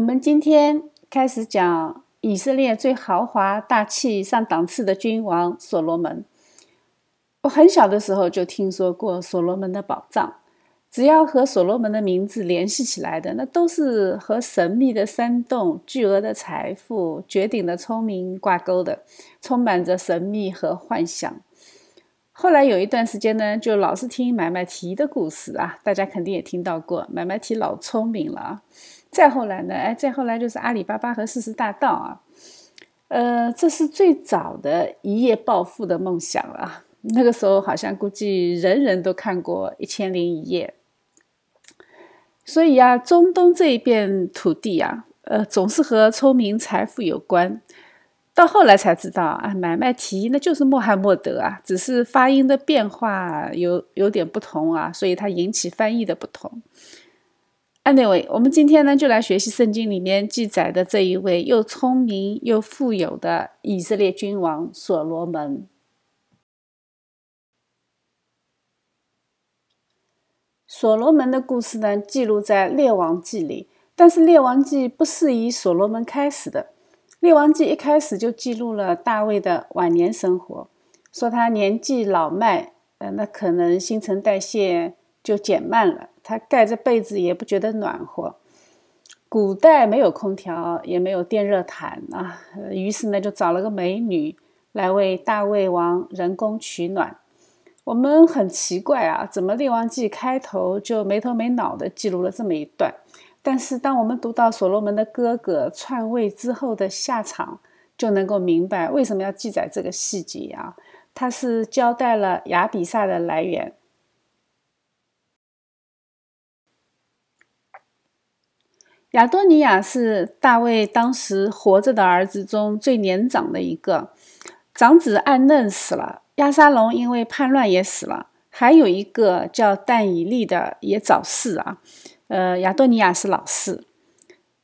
我们今天开始讲以色列最豪华、大气、上档次的君王所罗门。我很小的时候就听说过所罗门的宝藏，只要和所罗门的名字联系起来的，那都是和神秘的山洞、巨额的财富、绝顶的聪明挂钩的，充满着神秘和幻想。后来有一段时间呢，就老是听买卖提的故事啊，大家肯定也听到过，买卖提老聪明了啊。再后来呢，哎，再后来就是阿里巴巴和四十大盗啊，呃，这是最早的一夜暴富的梦想了。那个时候好像估计人人都看过《一千零一夜》，所以啊，中东这一片土地啊，呃，总是和聪明财富有关。到后来才知道啊，买卖提那就是穆罕默德啊，只是发音的变化有有点不同啊，所以它引起翻译的不同。Anyway，我们今天呢就来学习圣经里面记载的这一位又聪明又富有的以色列君王所罗门。所罗门的故事呢记录在列王记里，但是列王记不是以所罗门开始的。《列王记》一开始就记录了大卫的晚年生活，说他年纪老迈，呃，那可能新陈代谢就减慢了，他盖着被子也不觉得暖和。古代没有空调，也没有电热毯啊，于是呢就找了个美女来为大卫王人工取暖。我们很奇怪啊，怎么《列王记》开头就没头没脑的记录了这么一段？但是，当我们读到所罗门的哥哥篡位之后的下场，就能够明白为什么要记载这个细节啊！他是交代了亚比萨的来源。亚多尼亚是大卫当时活着的儿子中最年长的一个，长子暗嫩死了，亚沙龙因为叛乱也死了，还有一个叫但以利的也早逝啊。呃，亚多尼亚是老四，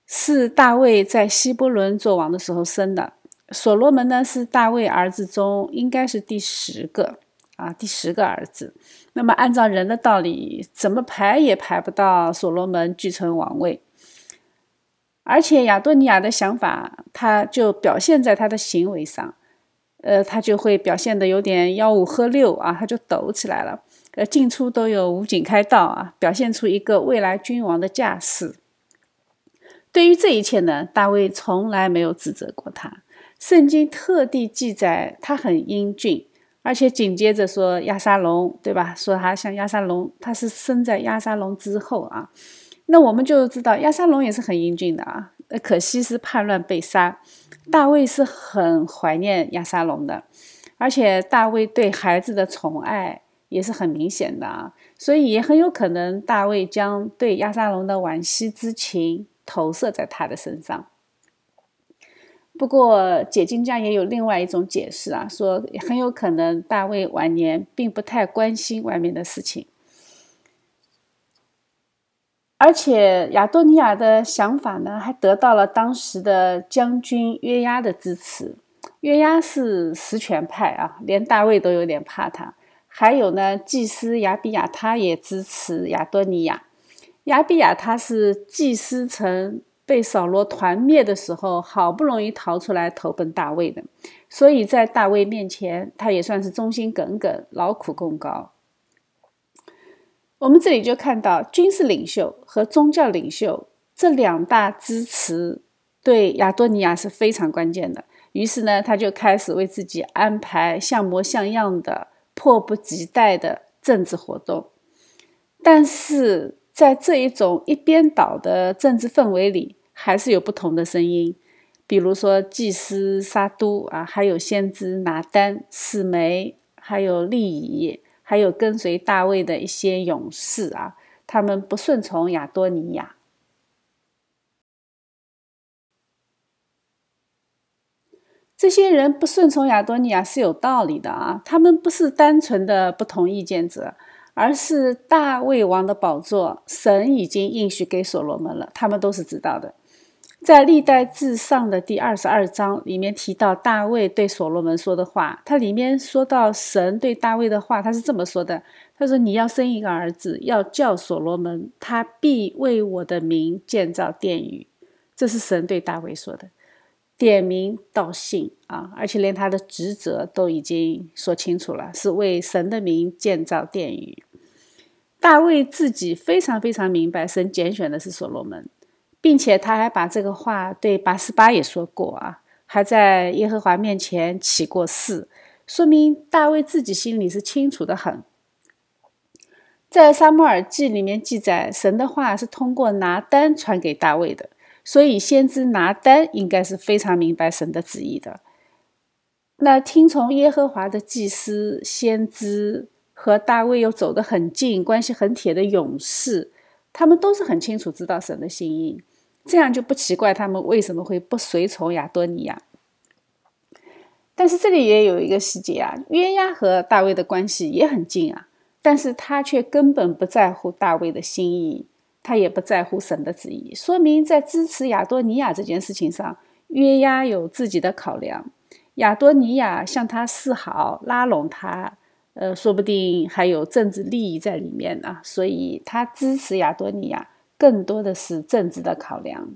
是大卫在希伯伦做王的时候生的。所罗门呢，是大卫儿子中应该是第十个啊，第十个儿子。那么按照人的道理，怎么排也排不到所罗门继承王位。而且亚多尼亚的想法，他就表现在他的行为上，呃，他就会表现的有点吆五喝六啊，他就抖起来了。呃，进出都有武警开道啊，表现出一个未来君王的架势。对于这一切呢，大卫从来没有指责过他。圣经特地记载他很英俊，而且紧接着说亚沙龙，对吧？说他像亚沙龙，他是生在亚沙龙之后啊。那我们就知道亚沙龙也是很英俊的啊。可惜是叛乱被杀。大卫是很怀念亚沙龙的，而且大卫对孩子的宠爱。也是很明显的啊，所以也很有可能大卫将对亚沙龙的惋惜之情投射在他的身上。不过解经家也有另外一种解释啊，说很有可能大卫晚年并不太关心外面的事情，而且亚多尼亚的想法呢，还得到了当时的将军约押的支持。约押是实权派啊，连大卫都有点怕他。还有呢，祭司亚比亚他也支持亚多尼亚。亚比亚他是祭司城被扫罗团灭的时候，好不容易逃出来投奔大卫的，所以在大卫面前，他也算是忠心耿耿、劳苦功高。我们这里就看到军事领袖和宗教领袖这两大支持对亚多尼亚是非常关键的。于是呢，他就开始为自己安排像模像样的。迫不及待的政治活动，但是在这一种一边倒的政治氛围里，还是有不同的声音。比如说，祭司沙都啊，还有先知拿丹、四梅，还有利乙，还有跟随大卫的一些勇士啊，他们不顺从亚多尼亚。这些人不顺从亚多尼亚是有道理的啊，他们不是单纯的不同意见者，而是大卫王的宝座，神已经应许给所罗门了，他们都是知道的。在历代至上的第二十二章里面提到大卫对所罗门说的话，他里面说到神对大卫的话，他是这么说的：他说你要生一个儿子，要叫所罗门，他必为我的名建造殿宇。这是神对大卫说的，点名道姓啊，而且连他的职责都已经说清楚了，是为神的名建造殿宇。大卫自己非常非常明白，神拣选的是所罗门，并且他还把这个话对八十八也说过啊，还在耶和华面前起过誓，说明大卫自己心里是清楚的很。在撒母耳记里面记载，神的话是通过拿单传给大卫的。所以，先知拿单应该是非常明白神的旨意的。那听从耶和华的祭司、先知和大卫又走得很近、关系很铁的勇士，他们都是很清楚知道神的心意，这样就不奇怪他们为什么会不随从亚多尼亚。但是这里也有一个细节啊，约押和大卫的关系也很近啊，但是他却根本不在乎大卫的心意。他也不在乎神的旨意，说明在支持亚多尼亚这件事情上，约押有自己的考量。亚多尼亚向他示好，拉拢他，呃，说不定还有政治利益在里面呢。所以，他支持亚多尼亚更多的是政治的考量。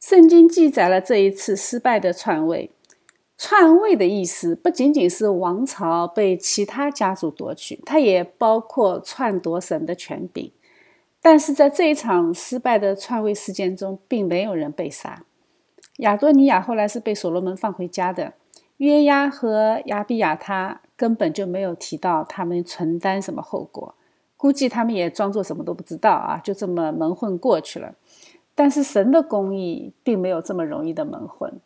圣经记载了这一次失败的篡位。篡位的意思不仅仅是王朝被其他家族夺取，它也包括篡夺神的权柄。但是在这一场失败的篡位事件中，并没有人被杀。亚多尼亚后来是被所罗门放回家的，约押和亚比亚他根本就没有提到他们承担什么后果，估计他们也装作什么都不知道啊，就这么蒙混过去了。但是神的公义并没有这么容易的蒙混。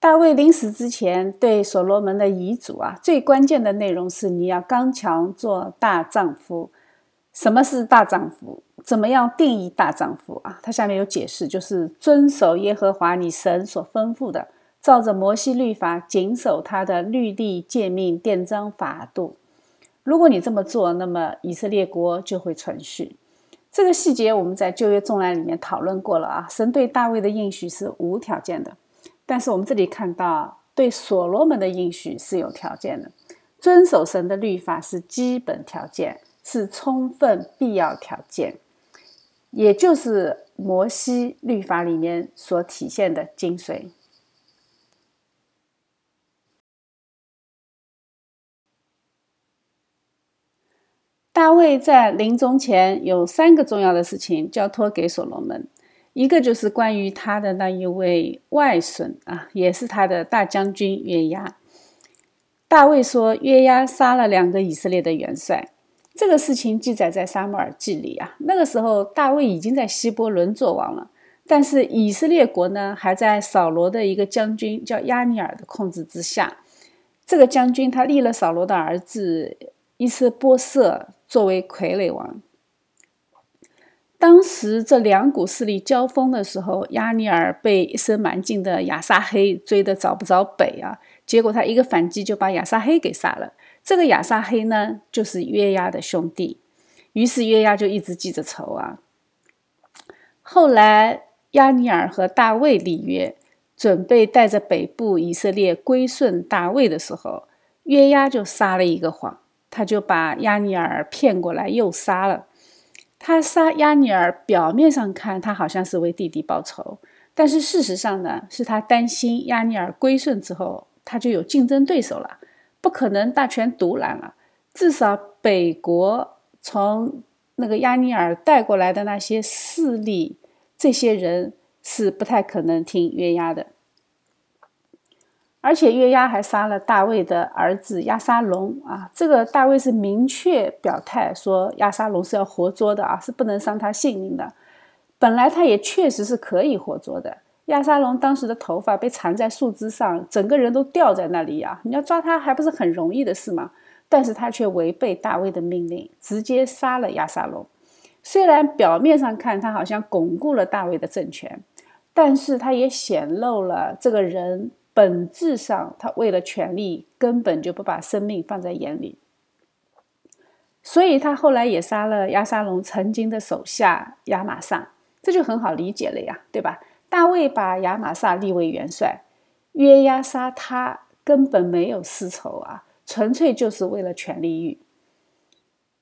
大卫临死之前对所罗门的遗嘱啊，最关键的内容是你要刚强做大丈夫。什么是大丈夫？怎么样定义大丈夫啊？他下面有解释，就是遵守耶和华你神所吩咐的，照着摩西律法谨守他的律例诫命典章法度。如果你这么做，那么以色列国就会存续。这个细节我们在旧约众案里面讨论过了啊。神对大卫的应许是无条件的。但是我们这里看到，对所罗门的应许是有条件的，遵守神的律法是基本条件，是充分必要条件，也就是摩西律法里面所体现的精髓。大卫在临终前有三个重要的事情交托给所罗门。一个就是关于他的那一位外孙啊，也是他的大将军约押。大卫说，约押杀了两个以色列的元帅。这个事情记载在撒母耳记里啊。那个时候，大卫已经在希伯伦做王了，但是以色列国呢，还在扫罗的一个将军叫亚尼尔的控制之下。这个将军他立了扫罗的儿子伊斯波瑟作为傀儡王。当时这两股势力交锋的时候，亚尼尔被一身蛮劲的亚撒黑追得找不着北啊，结果他一个反击就把亚撒黑给杀了。这个亚撒黑呢，就是约押的兄弟，于是约押就一直记着仇啊。后来亚尼尔和大卫立约，准备带着北部以色列归顺大卫的时候，约押就撒了一个谎，他就把亚尼尔骗过来又杀了。他杀亚尼尔，表面上看他好像是为弟弟报仇，但是事实上呢，是他担心亚尼尔归顺之后，他就有竞争对手了，不可能大权独揽了。至少北国从那个亚尼尔带过来的那些势力，这些人是不太可能听约押的。而且约押还杀了大卫的儿子亚沙龙啊！这个大卫是明确表态说亚沙龙是要活捉的啊，是不能伤他性命的。本来他也确实是可以活捉的。亚沙龙当时的头发被缠在树枝上，整个人都吊在那里呀！你要抓他还不是很容易的事吗？但是他却违背大卫的命令，直接杀了亚沙龙。虽然表面上看他好像巩固了大卫的政权，但是他也显露了这个人。本质上，他为了权力，根本就不把生命放在眼里，所以他后来也杀了亚沙龙曾经的手下亚玛撒，这就很好理解了呀，对吧？大卫把亚玛撒立为元帅，约押杀他，根本没有私仇啊，纯粹就是为了权力欲。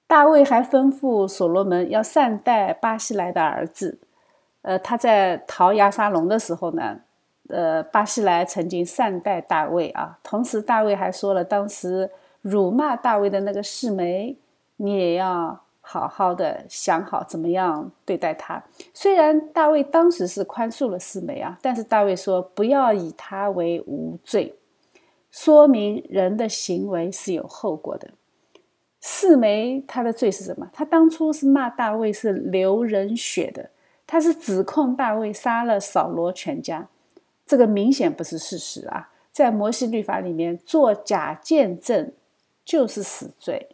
大卫还吩咐所罗门要善待巴西莱的儿子。呃，他在逃亚沙龙的时候呢，呃，巴西莱曾经善待大卫啊。同时，大卫还说了，当时辱骂大卫的那个示梅，你也要好好的想好怎么样对待他。虽然大卫当时是宽恕了示梅啊，但是大卫说不要以他为无罪，说明人的行为是有后果的。四梅他的罪是什么？他当初是骂大卫是流人血的，他是指控大卫杀了扫罗全家，这个明显不是事实啊！在摩西律法里面，做假见证就是死罪。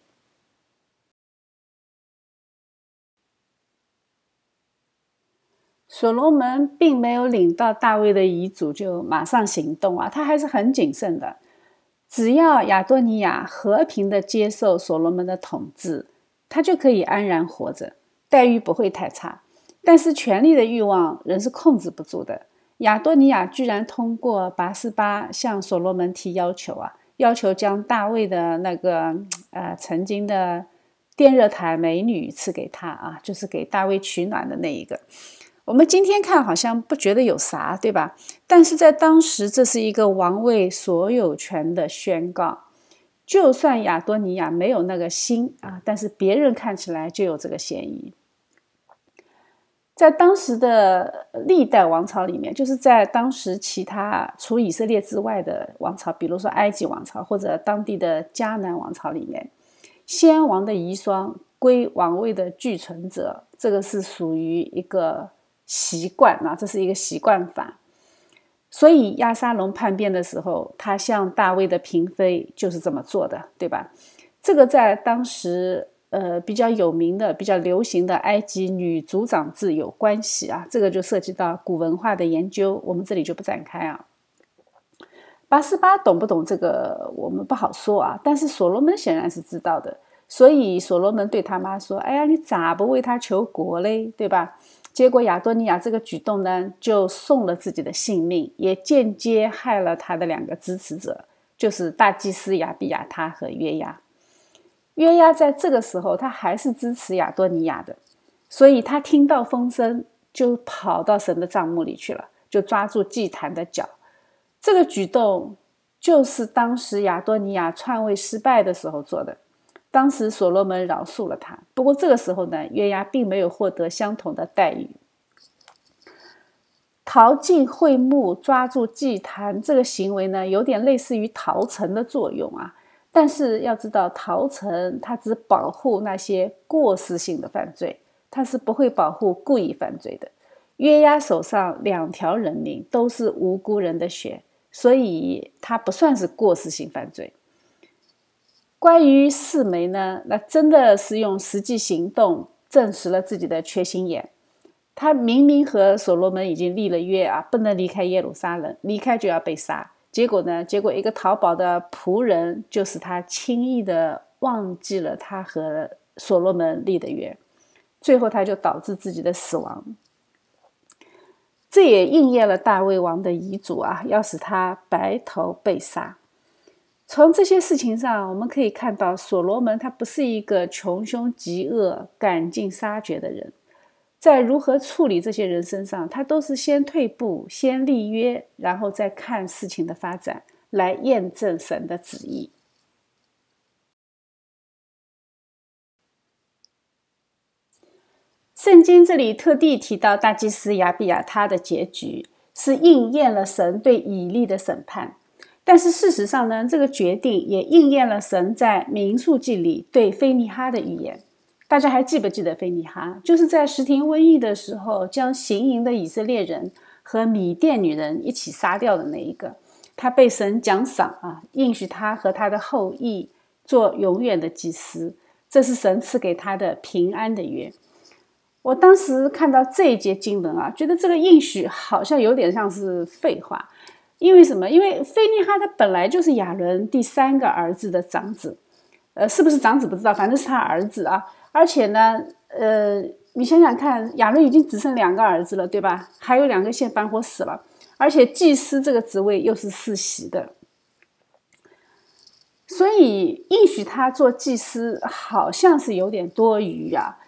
所罗门并没有领到大卫的遗嘱就马上行动啊，他还是很谨慎的。只要亚多尼亚和平的接受所罗门的统治，他就可以安然活着，待遇不会太差。但是权力的欲望人是控制不住的。亚多尼亚居然通过拔示巴向所罗门提要求啊，要求将大卫的那个呃曾经的电热毯美女赐给他啊，就是给大卫取暖的那一个。我们今天看好像不觉得有啥，对吧？但是在当时，这是一个王位所有权的宣告。就算亚多尼亚没有那个心啊，但是别人看起来就有这个嫌疑。在当时的历代王朝里面，就是在当时其他除以色列之外的王朝，比如说埃及王朝或者当地的迦南王朝里面，先王的遗孀归王位的继承者，这个是属于一个。习惯啊，这是一个习惯法，所以亚沙龙叛变的时候，他向大卫的嫔妃就是这么做的，对吧？这个在当时呃比较有名的、比较流行的埃及女族长制有关系啊，这个就涉及到古文化的研究，我们这里就不展开啊。八十八懂不懂这个，我们不好说啊，但是所罗门显然是知道的，所以所罗门对他妈说：“哎呀，你咋不为他求国嘞？对吧？”结果亚多尼亚这个举动呢，就送了自己的性命，也间接害了他的两个支持者，就是大祭司亚比亚他和约押。约押在这个时候，他还是支持亚多尼亚的，所以他听到风声，就跑到神的帐幕里去了，就抓住祭坛的脚。这个举动就是当时亚多尼亚篡位失败的时候做的。当时所罗门饶恕了他，不过这个时候呢，约押并没有获得相同的待遇。逃进会幕，抓住祭坛，这个行为呢，有点类似于逃城的作用啊。但是要知道，逃城它只保护那些过失性的犯罪，它是不会保护故意犯罪的。约押手上两条人命都是无辜人的血，所以他不算是过失性犯罪。关于四梅呢，那真的是用实际行动证实了自己的缺心眼。他明明和所罗门已经立了约啊，不能离开耶路撒冷，离开就要被杀。结果呢，结果一个逃跑的仆人就使他轻易的忘记了他和所罗门立的约，最后他就导致自己的死亡。这也应验了大卫王的遗嘱啊，要使他白头被杀。从这些事情上，我们可以看到，所罗门他不是一个穷凶极恶、赶尽杀绝的人，在如何处理这些人身上，他都是先退步，先立约，然后再看事情的发展，来验证神的旨意。圣经这里特地提到大祭司亚比亚他的结局，是应验了神对以利的审判。但是事实上呢，这个决定也应验了神在民数记里对菲尼哈的预言。大家还记不记得菲尼哈？就是在石亭瘟疫的时候，将行营的以色列人和米甸女人一起杀掉的那一个。他被神奖赏啊，应许他和他的后裔做永远的祭司。这是神赐给他的平安的约。我当时看到这一节经文啊，觉得这个应许好像有点像是废话。因为什么？因为菲尼哈他本来就是亚伦第三个儿子的长子，呃，是不是长子不知道，反正是他儿子啊。而且呢，呃，你想想看，亚伦已经只剩两个儿子了，对吧？还有两个现反火死了，而且祭司这个职位又是世袭的，所以应许他做祭司，好像是有点多余啊。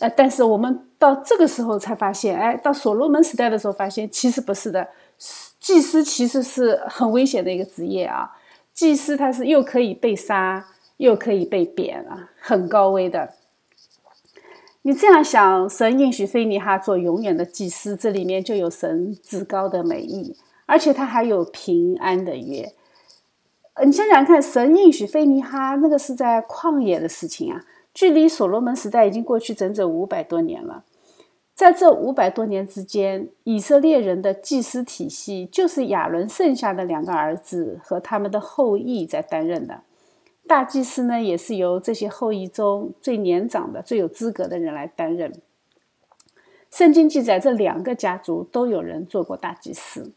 呃，但是我们到这个时候才发现，哎，到所罗门时代的时候发现，其实不是的。祭司其实是很危险的一个职业啊。祭司他是又可以被杀，又可以被贬啊，很高危的。你这样想，神应许菲尼哈做永远的祭司，这里面就有神至高的美意，而且他还有平安的约。你想想看，神应许菲尼哈那个是在旷野的事情啊。距离所罗门时代已经过去整整五百多年了，在这五百多年之间，以色列人的祭司体系就是亚伦剩下的两个儿子和他们的后裔在担任的。大祭司呢，也是由这些后裔中最年长的、最有资格的人来担任。圣经记载，这两个家族都有人做过大祭司。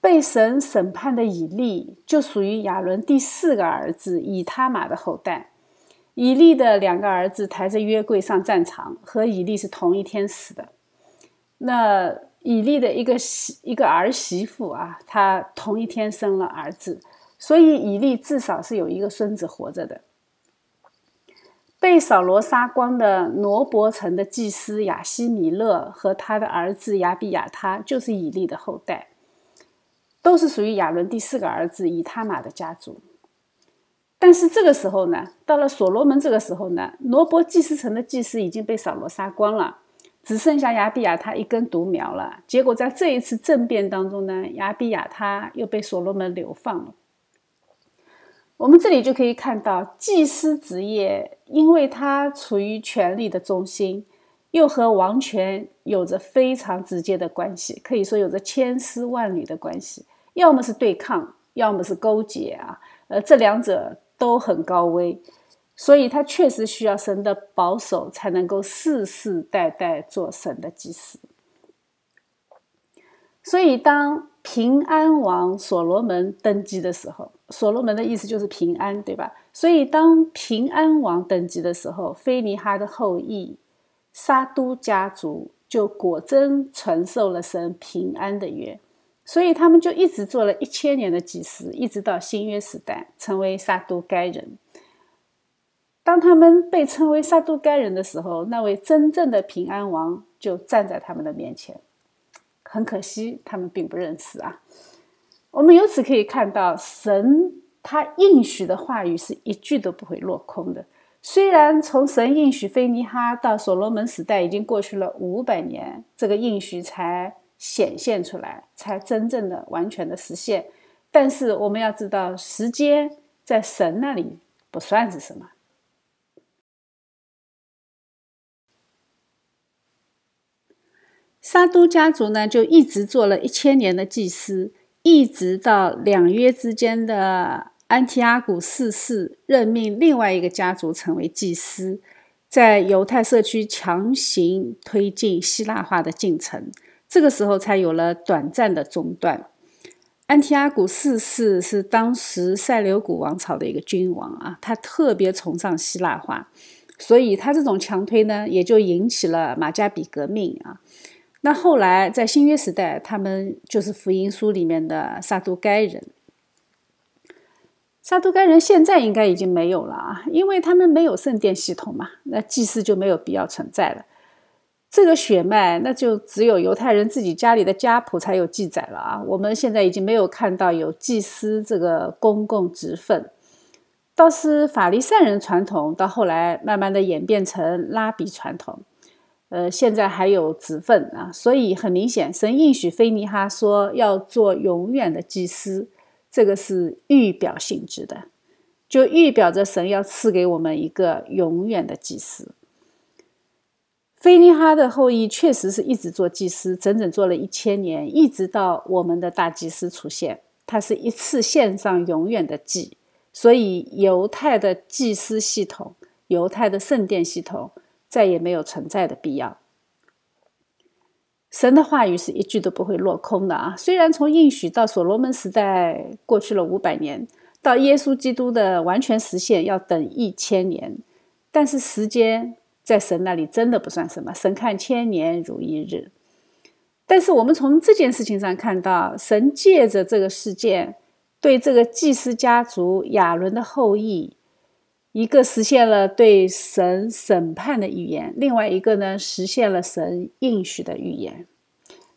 被神审判的以利就属于亚伦第四个儿子以他玛的后代。以利的两个儿子抬着约柜上战场，和以利是同一天死的。那以利的一个媳一个儿媳妇啊，她同一天生了儿子，所以以利至少是有一个孙子活着的。被扫罗杀光的挪伯城的祭司亚西米勒和他的儿子亚比亚他，就是以利的后代，都是属于亚伦第四个儿子以他玛的家族。但是这个时候呢，到了所罗门这个时候呢，罗伯祭司城的祭司已经被扫罗杀光了，只剩下亚比亚他一根独苗了。结果在这一次政变当中呢，亚比亚他又被所罗门流放了。我们这里就可以看到，祭司职业，因为他处于权力的中心，又和王权有着非常直接的关系，可以说有着千丝万缕的关系，要么是对抗，要么是勾结啊，呃，这两者。都很高危，所以他确实需要神的保守，才能够世世代代做神的祭司。所以，当平安王所罗门登基的时候，所罗门的意思就是平安，对吧？所以，当平安王登基的时候，菲尼哈的后裔沙都家族就果真承受了神平安的约。所以他们就一直做了一千年的祭司，一直到新约时代成为撒都该人。当他们被称为撒都该人的时候，那位真正的平安王就站在他们的面前。很可惜，他们并不认识啊。我们由此可以看到，神他应许的话语是一句都不会落空的。虽然从神应许菲尼哈到所罗门时代已经过去了五百年，这个应许才。显现出来，才真正的完全的实现。但是我们要知道，时间在神那里不算是什么。沙都家族呢，就一直做了一千年的祭司，一直到两约之间的安提阿古四世任命另外一个家族成为祭司，在犹太社区强行推进希腊化的进程。这个时候才有了短暂的中断。安提阿古四世是当时塞琉古王朝的一个君王啊，他特别崇尚希腊化，所以他这种强推呢，也就引起了马加比革命啊。那后来在新约时代，他们就是福音书里面的撒都该人。撒都该人现在应该已经没有了啊，因为他们没有圣殿系统嘛，那祭司就没有必要存在了。这个血脉，那就只有犹太人自己家里的家谱才有记载了啊！我们现在已经没有看到有祭司这个公共职分，倒是法利赛人传统，到后来慢慢的演变成拉比传统，呃，现在还有职分啊。所以很明显，神应许菲尼哈说要做永远的祭司，这个是预表性质的，就预表着神要赐给我们一个永远的祭司。菲尼哈的后裔确实是一直做祭司，整整做了一千年，一直到我们的大祭司出现，他是一次献上永远的祭，所以犹太的祭司系统、犹太的圣殿系统再也没有存在的必要。神的话语是一句都不会落空的啊！虽然从应许到所罗门时代过去了五百年，到耶稣基督的完全实现要等一千年，但是时间。在神那里真的不算什么，神看千年如一日。但是我们从这件事情上看到，神借着这个事件，对这个祭司家族亚伦的后裔，一个实现了对神审判的预言，另外一个呢实现了神应许的预言。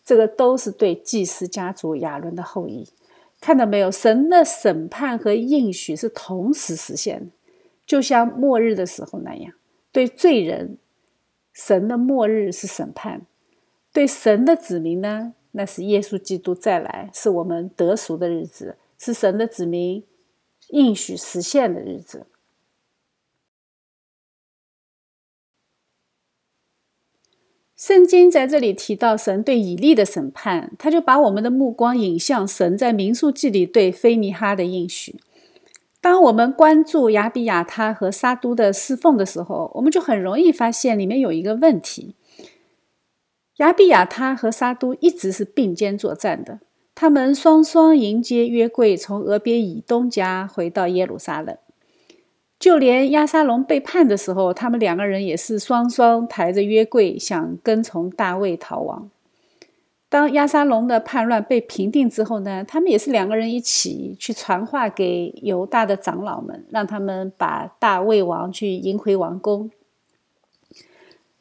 这个都是对祭司家族亚伦的后裔。看到没有？神的审判和应许是同时实现的，就像末日的时候那样。对罪人，神的末日是审判；对神的子民呢，那是耶稣基督再来，是我们得赎的日子，是神的子民应许实现的日子。圣经在这里提到神对以利的审判，他就把我们的目光引向神在民数记里对菲尼哈的应许。当我们关注亚比亚他和沙都的侍奉的时候，我们就很容易发现里面有一个问题：亚比亚他和沙都一直是并肩作战的，他们双双迎接约柜从俄别以东家回到耶路撒冷。就连亚沙龙被叛的时候，他们两个人也是双双抬着约柜，想跟从大卫逃亡。当亚沙龙的叛乱被平定之后呢，他们也是两个人一起去传话给犹大的长老们，让他们把大卫王去迎回王宫。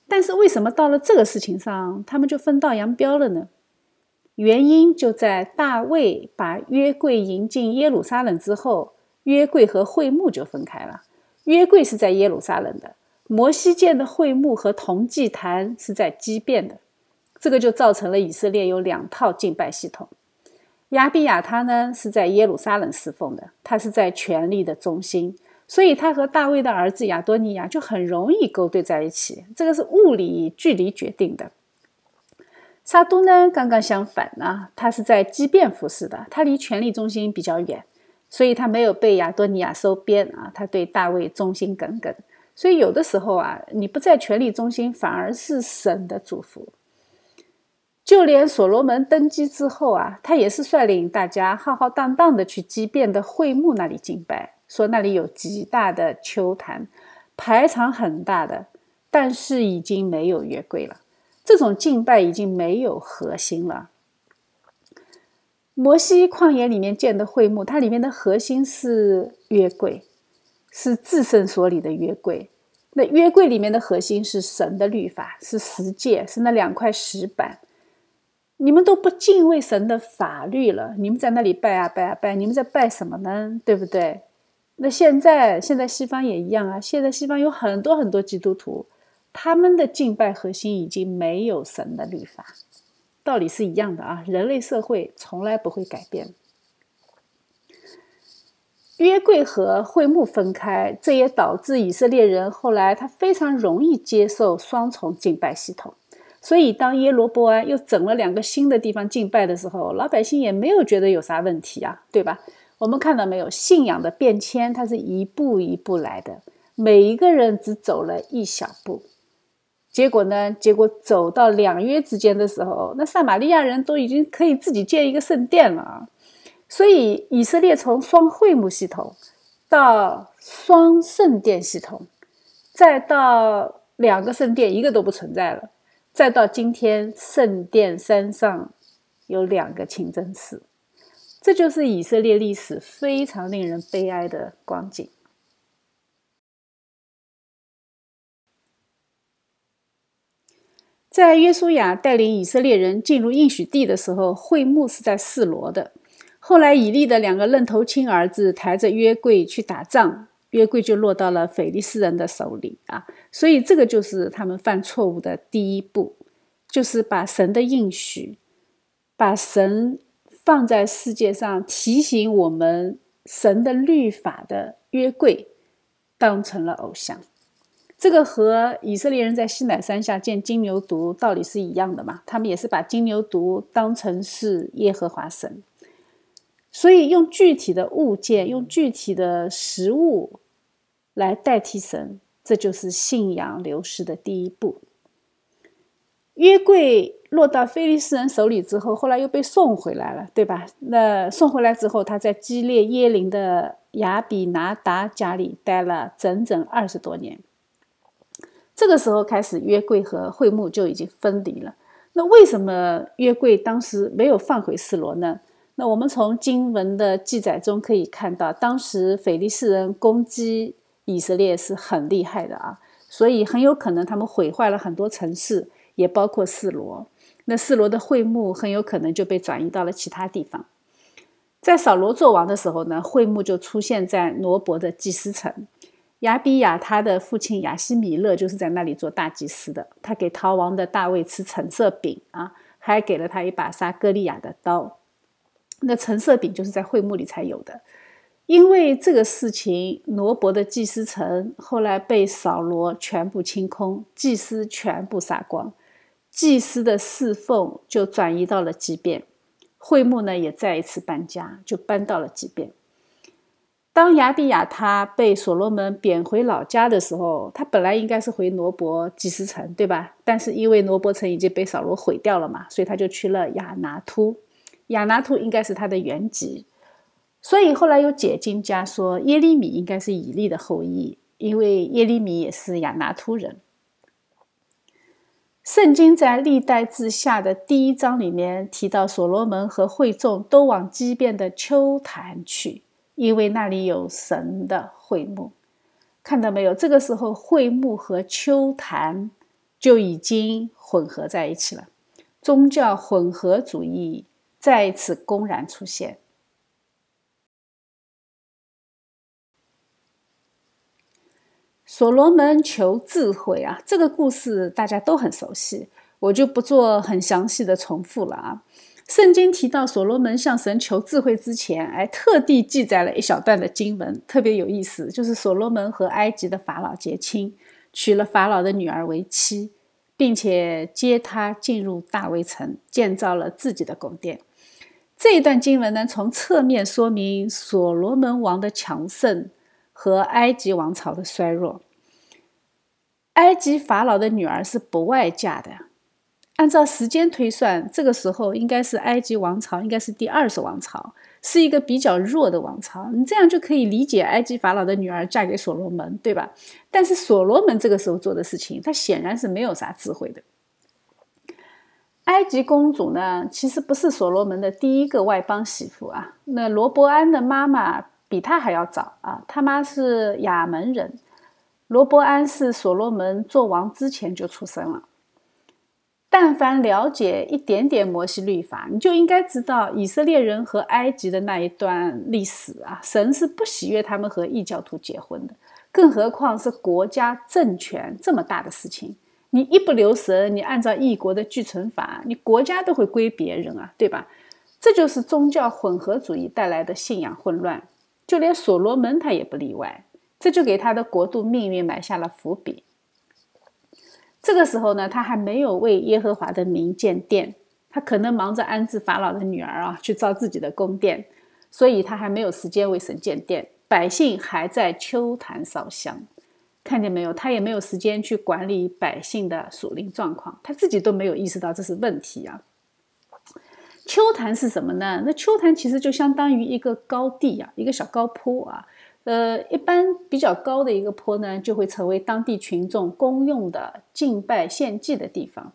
但是为什么到了这个事情上，他们就分道扬镳了呢？原因就在大卫把约柜迎进耶路撒冷之后，约柜和会幕就分开了。约柜是在耶路撒冷的，摩西建的会幕和铜祭坛是在基变的，这个就造成了以色列有两套敬拜系统。亚比亚他呢是在耶路撒冷侍奉的，他是在权力的中心，所以他和大卫的儿子亚多尼亚就很容易勾兑在一起，这个是物理距离决定的。沙都呢刚刚相反啊，他是在基变服侍的，他离权力中心比较远。所以他没有被亚多尼亚收编啊，他对大卫忠心耿耿。所以有的时候啊，你不在权力中心，反而是神的祝福。就连所罗门登基之后啊，他也是率领大家浩浩荡荡的去畸变的会幕那里敬拜，说那里有极大的秋坛，排场很大的，但是已经没有约柜了。这种敬拜已经没有核心了。摩西旷野里面建的会幕，它里面的核心是约柜，是至圣所里的约柜。那约柜里面的核心是神的律法，是十诫，是那两块石板。你们都不敬畏神的法律了，你们在那里拜啊拜啊拜，你们在拜什么呢？对不对？那现在现在西方也一样啊，现在西方有很多很多基督徒，他们的敬拜核心已经没有神的律法。道理是一样的啊，人类社会从来不会改变。约柜和会幕分开，这也导致以色列人后来他非常容易接受双重敬拜系统。所以，当耶罗波安又整了两个新的地方敬拜的时候，老百姓也没有觉得有啥问题啊，对吧？我们看到没有，信仰的变迁它是一步一步来的，每一个人只走了一小步。结果呢？结果走到两约之间的时候，那撒玛利亚人都已经可以自己建一个圣殿了啊！所以以色列从双会幕系统到双圣殿系统，再到两个圣殿一个都不存在了，再到今天圣殿山上有两个清真寺，这就是以色列历史非常令人悲哀的光景。在约书亚带领以色列人进入应许地的时候，会幕是在示罗的。后来以利的两个愣头青儿子抬着约柜去打仗，约柜就落到了腓利斯人的手里啊。所以这个就是他们犯错误的第一步，就是把神的应许，把神放在世界上提醒我们神的律法的约柜，当成了偶像。这个和以色列人在西乃山下建金牛犊道理是一样的嘛？他们也是把金牛犊当成是耶和华神，所以用具体的物件、用具体的食物来代替神，这就是信仰流失的第一步。约柜落到菲利斯人手里之后，后来又被送回来了，对吧？那送回来之后，他在基列耶林的亚比拿达家里待了整整二十多年。这个时候开始，约柜和会幕就已经分离了。那为什么约柜当时没有放回示罗呢？那我们从经文的记载中可以看到，当时腓力士人攻击以色列是很厉害的啊，所以很有可能他们毁坏了很多城市，也包括示罗。那示罗的会幕很有可能就被转移到了其他地方。在扫罗做王的时候呢，会幕就出现在挪伯的祭司城。亚比亚他的父亲亚西米勒就是在那里做大祭司的。他给逃亡的大卫吃橙色饼啊，还给了他一把杀歌利亚的刀。那橙色饼就是在会幕里才有的。因为这个事情，挪伯的祭司城后来被扫罗全部清空，祭司全部杀光，祭司的侍奉就转移到了基变，会幕呢也再一次搬家，就搬到了基变。当亚比亚他被所罗门贬回老家的时候，他本来应该是回罗伯祭司城，对吧？但是因为罗伯城已经被扫罗毁掉了嘛，所以他就去了亚拿突。亚拿突应该是他的原籍，所以后来有解经家说耶利米应该是以利的后裔，因为耶利米也是亚拿突人。圣经在历代志下的第一章里面提到，所罗门和会众都往基变的丘坛去。因为那里有神的会幕，看到没有？这个时候，会幕和丘坛就已经混合在一起了，宗教混合主义再一次公然出现。所罗门求智慧啊，这个故事大家都很熟悉，我就不做很详细的重复了啊。圣经提到所罗门向神求智慧之前，哎，特地记载了一小段的经文，特别有意思。就是所罗门和埃及的法老结亲，娶了法老的女儿为妻，并且接她进入大卫城，建造了自己的宫殿。这一段经文呢，从侧面说明所罗门王的强盛和埃及王朝的衰弱。埃及法老的女儿是不外嫁的。按照时间推算，这个时候应该是埃及王朝，应该是第二十王朝，是一个比较弱的王朝。你这样就可以理解埃及法老的女儿嫁给所罗门，对吧？但是所罗门这个时候做的事情，他显然是没有啥智慧的。埃及公主呢，其实不是所罗门的第一个外邦媳妇啊。那罗伯安的妈妈比他还要早啊，他妈是亚门人。罗伯安是所罗门做王之前就出生了。但凡了解一点点摩西律法，你就应该知道以色列人和埃及的那一段历史啊，神是不喜悦他们和异教徒结婚的，更何况是国家政权这么大的事情，你一不留神，你按照异国的继承法，你国家都会归别人啊，对吧？这就是宗教混合主义带来的信仰混乱，就连所罗门他也不例外，这就给他的国度命运埋下了伏笔。这个时候呢，他还没有为耶和华的名建殿，他可能忙着安置法老的女儿啊，去造自己的宫殿，所以他还没有时间为神建殿。百姓还在秋坛烧香，看见没有？他也没有时间去管理百姓的属灵状况，他自己都没有意识到这是问题啊。秋坛是什么呢？那秋坛其实就相当于一个高地啊，一个小高坡啊。呃，一般比较高的一个坡呢，就会成为当地群众公用的敬拜献祭的地方。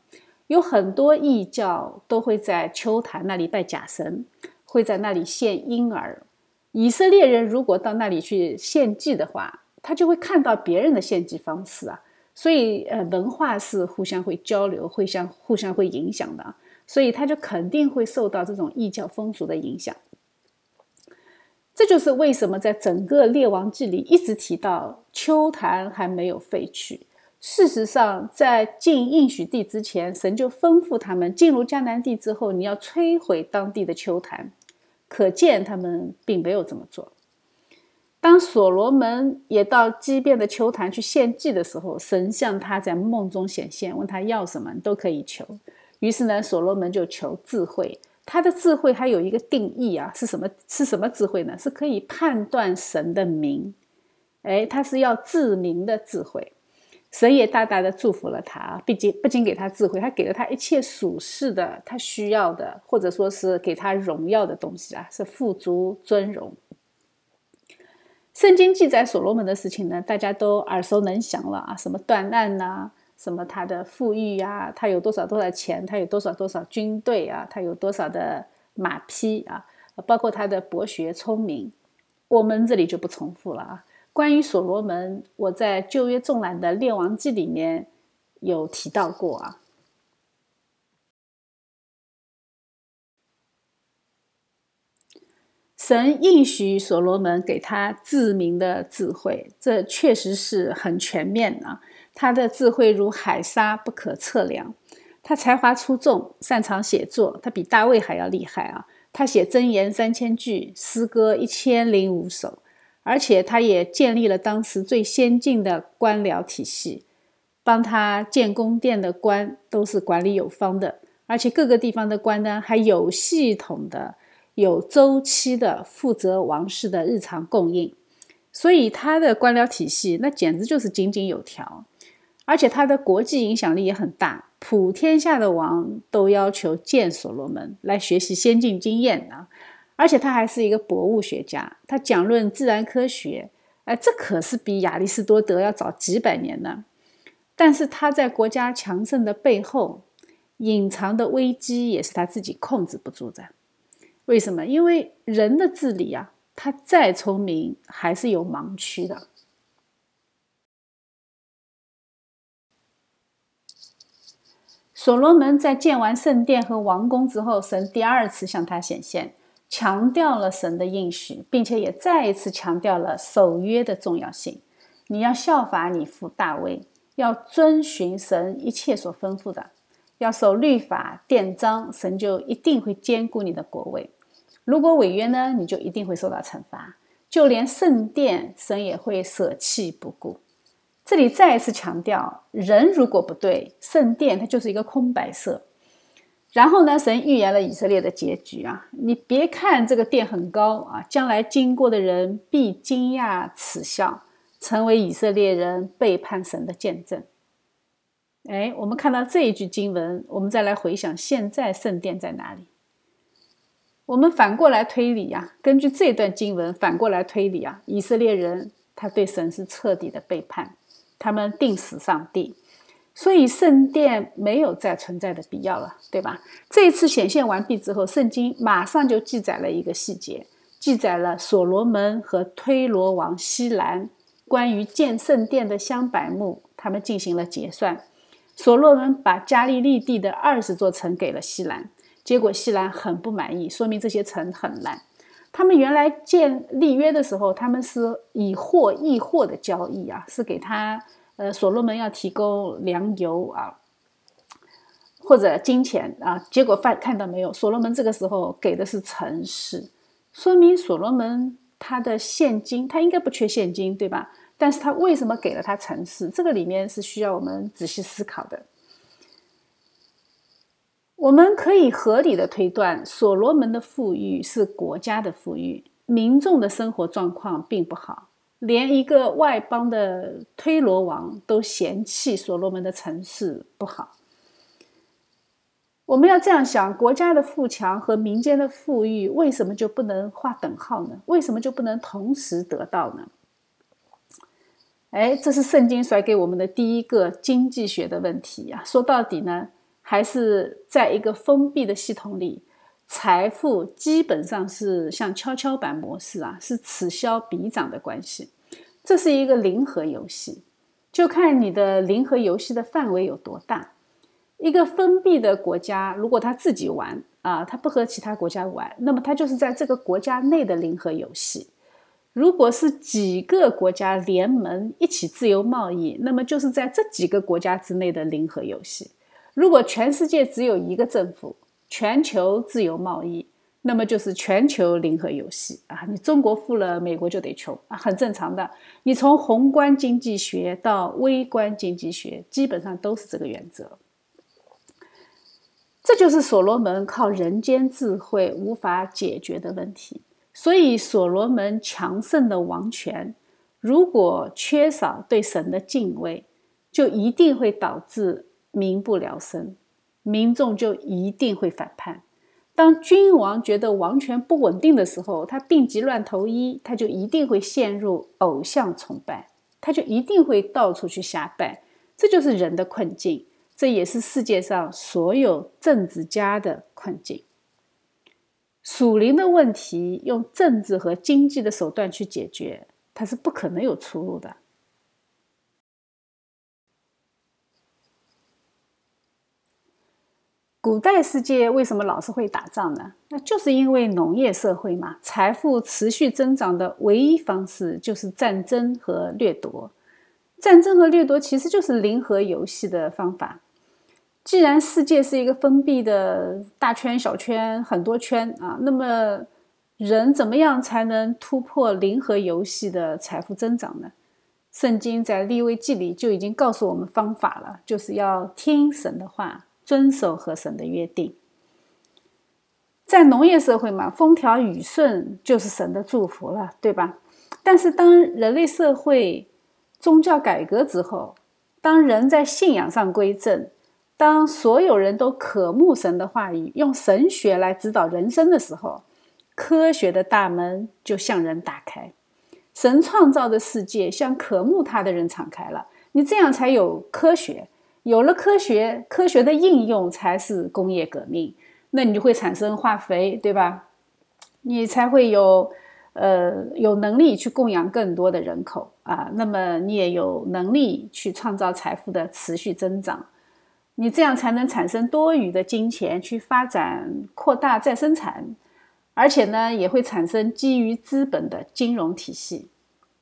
有很多异教都会在秋坛那里拜假神，会在那里献婴儿。以色列人如果到那里去献祭的话，他就会看到别人的献祭方式啊。所以，呃，文化是互相会交流、会相互相会影响的，所以他就肯定会受到这种异教风俗的影响。这就是为什么在整个列王记里一直提到秋坛还没有废去。事实上，在进应许地之前，神就吩咐他们进入迦南地之后，你要摧毁当地的秋坛。可见他们并没有这么做。当所罗门也到基变的秋坛去献祭的时候，神向他在梦中显现，问他要什么都可以求。于是呢，所罗门就求智慧。他的智慧还有一个定义啊，是什么？是什么智慧呢？是可以判断神的名，哎，他是要自明的智慧。神也大大的祝福了他，毕竟不仅给他智慧，还给了他一切属世的他需要的，或者说是给他荣耀的东西啊，是富足尊荣。圣经记载所罗门的事情呢，大家都耳熟能详了啊，什么断案呐。什么他的富裕呀？他有多少多少钱？他有多少多少军队啊？他有多少的马匹啊？包括他的博学聪明，我们这里就不重复了啊。关于所罗门，我在旧约纵览的列王记里面有提到过啊。神应许所罗门给他自明的智慧，这确实是很全面啊。他的智慧如海沙，不可测量。他才华出众，擅长写作，他比大卫还要厉害啊！他写箴言三千句，诗歌一千零五首，而且他也建立了当时最先进的官僚体系，帮他建宫殿的官都是管理有方的，而且各个地方的官呢还有系统的。有周期的负责王室的日常供应，所以他的官僚体系那简直就是井井有条，而且他的国际影响力也很大，普天下的王都要求见所罗门来学习先进经验啊！而且他还是一个博物学家，他讲论自然科学，哎，这可是比亚里士多德要早几百年呢。但是他在国家强盛的背后，隐藏的危机也是他自己控制不住的。为什么？因为人的智力啊，他再聪明还是有盲区的。所罗门在建完圣殿和王宫之后，神第二次向他显现，强调了神的应许，并且也再一次强调了守约的重要性。你要效法你父大卫，要遵循神一切所吩咐的。要守律法、典章，神就一定会兼顾你的国位；如果违约呢，你就一定会受到惩罚。就连圣殿，神也会舍弃不顾。这里再一次强调，人如果不对，圣殿它就是一个空白色。然后呢，神预言了以色列的结局啊！你别看这个殿很高啊，将来经过的人必惊讶耻笑，成为以色列人背叛神的见证。哎，我们看到这一句经文，我们再来回想现在圣殿在哪里？我们反过来推理呀，根据这段经文反过来推理啊，以色列人他对神是彻底的背叛，他们定死上帝，所以圣殿没有再存在的必要了，对吧？这一次显现完毕之后，圣经马上就记载了一个细节，记载了所罗门和推罗王西兰关于建圣殿的香柏木，他们进行了结算。所罗门把加利利地的二十座城给了西兰，结果西兰很不满意，说明这些城很烂。他们原来建立约的时候，他们是以货易货的交易啊，是给他呃所罗门要提供粮油啊，或者金钱啊。结果发看到没有，所罗门这个时候给的是城市，说明所罗门他的现金他应该不缺现金，对吧？但是他为什么给了他城市？这个里面是需要我们仔细思考的。我们可以合理的推断，所罗门的富裕是国家的富裕，民众的生活状况并不好，连一个外邦的推罗王都嫌弃所罗门的城市不好。我们要这样想：国家的富强和民间的富裕，为什么就不能划等号呢？为什么就不能同时得到呢？哎，这是圣经甩给我们的第一个经济学的问题呀。说到底呢，还是在一个封闭的系统里，财富基本上是像跷跷板模式啊，是此消彼长的关系。这是一个零和游戏，就看你的零和游戏的范围有多大。一个封闭的国家，如果他自己玩啊，他不和其他国家玩，那么他就是在这个国家内的零和游戏。如果是几个国家联盟一起自由贸易，那么就是在这几个国家之内的零和游戏。如果全世界只有一个政府，全球自由贸易，那么就是全球零和游戏啊！你中国富了，美国就得穷啊，很正常的。你从宏观经济学到微观经济学，基本上都是这个原则。这就是所罗门靠人间智慧无法解决的问题。所以，所罗门强盛的王权，如果缺少对神的敬畏，就一定会导致民不聊生，民众就一定会反叛。当君王觉得王权不稳定的时候，他病急乱投医，他就一定会陷入偶像崇拜，他就一定会到处去瞎拜。这就是人的困境，这也是世界上所有政治家的困境。属灵的问题用政治和经济的手段去解决，它是不可能有出路的。古代世界为什么老是会打仗呢？那就是因为农业社会嘛。财富持续增长的唯一方式就是战争和掠夺。战争和掠夺其实就是零和游戏的方法。既然世界是一个封闭的大圈、小圈、很多圈啊，那么人怎么样才能突破零和游戏的财富增长呢？圣经在利未记里就已经告诉我们方法了，就是要听神的话。遵守和神的约定，在农业社会嘛，风调雨顺就是神的祝福了，对吧？但是当人类社会宗教改革之后，当人在信仰上归正，当所有人都渴慕神的话语，用神学来指导人生的时候，科学的大门就向人打开，神创造的世界向渴慕他的人敞开了。你这样才有科学。有了科学，科学的应用才是工业革命。那你就会产生化肥，对吧？你才会有，呃，有能力去供养更多的人口啊。那么你也有能力去创造财富的持续增长。你这样才能产生多余的金钱去发展、扩大再生产，而且呢，也会产生基于资本的金融体系。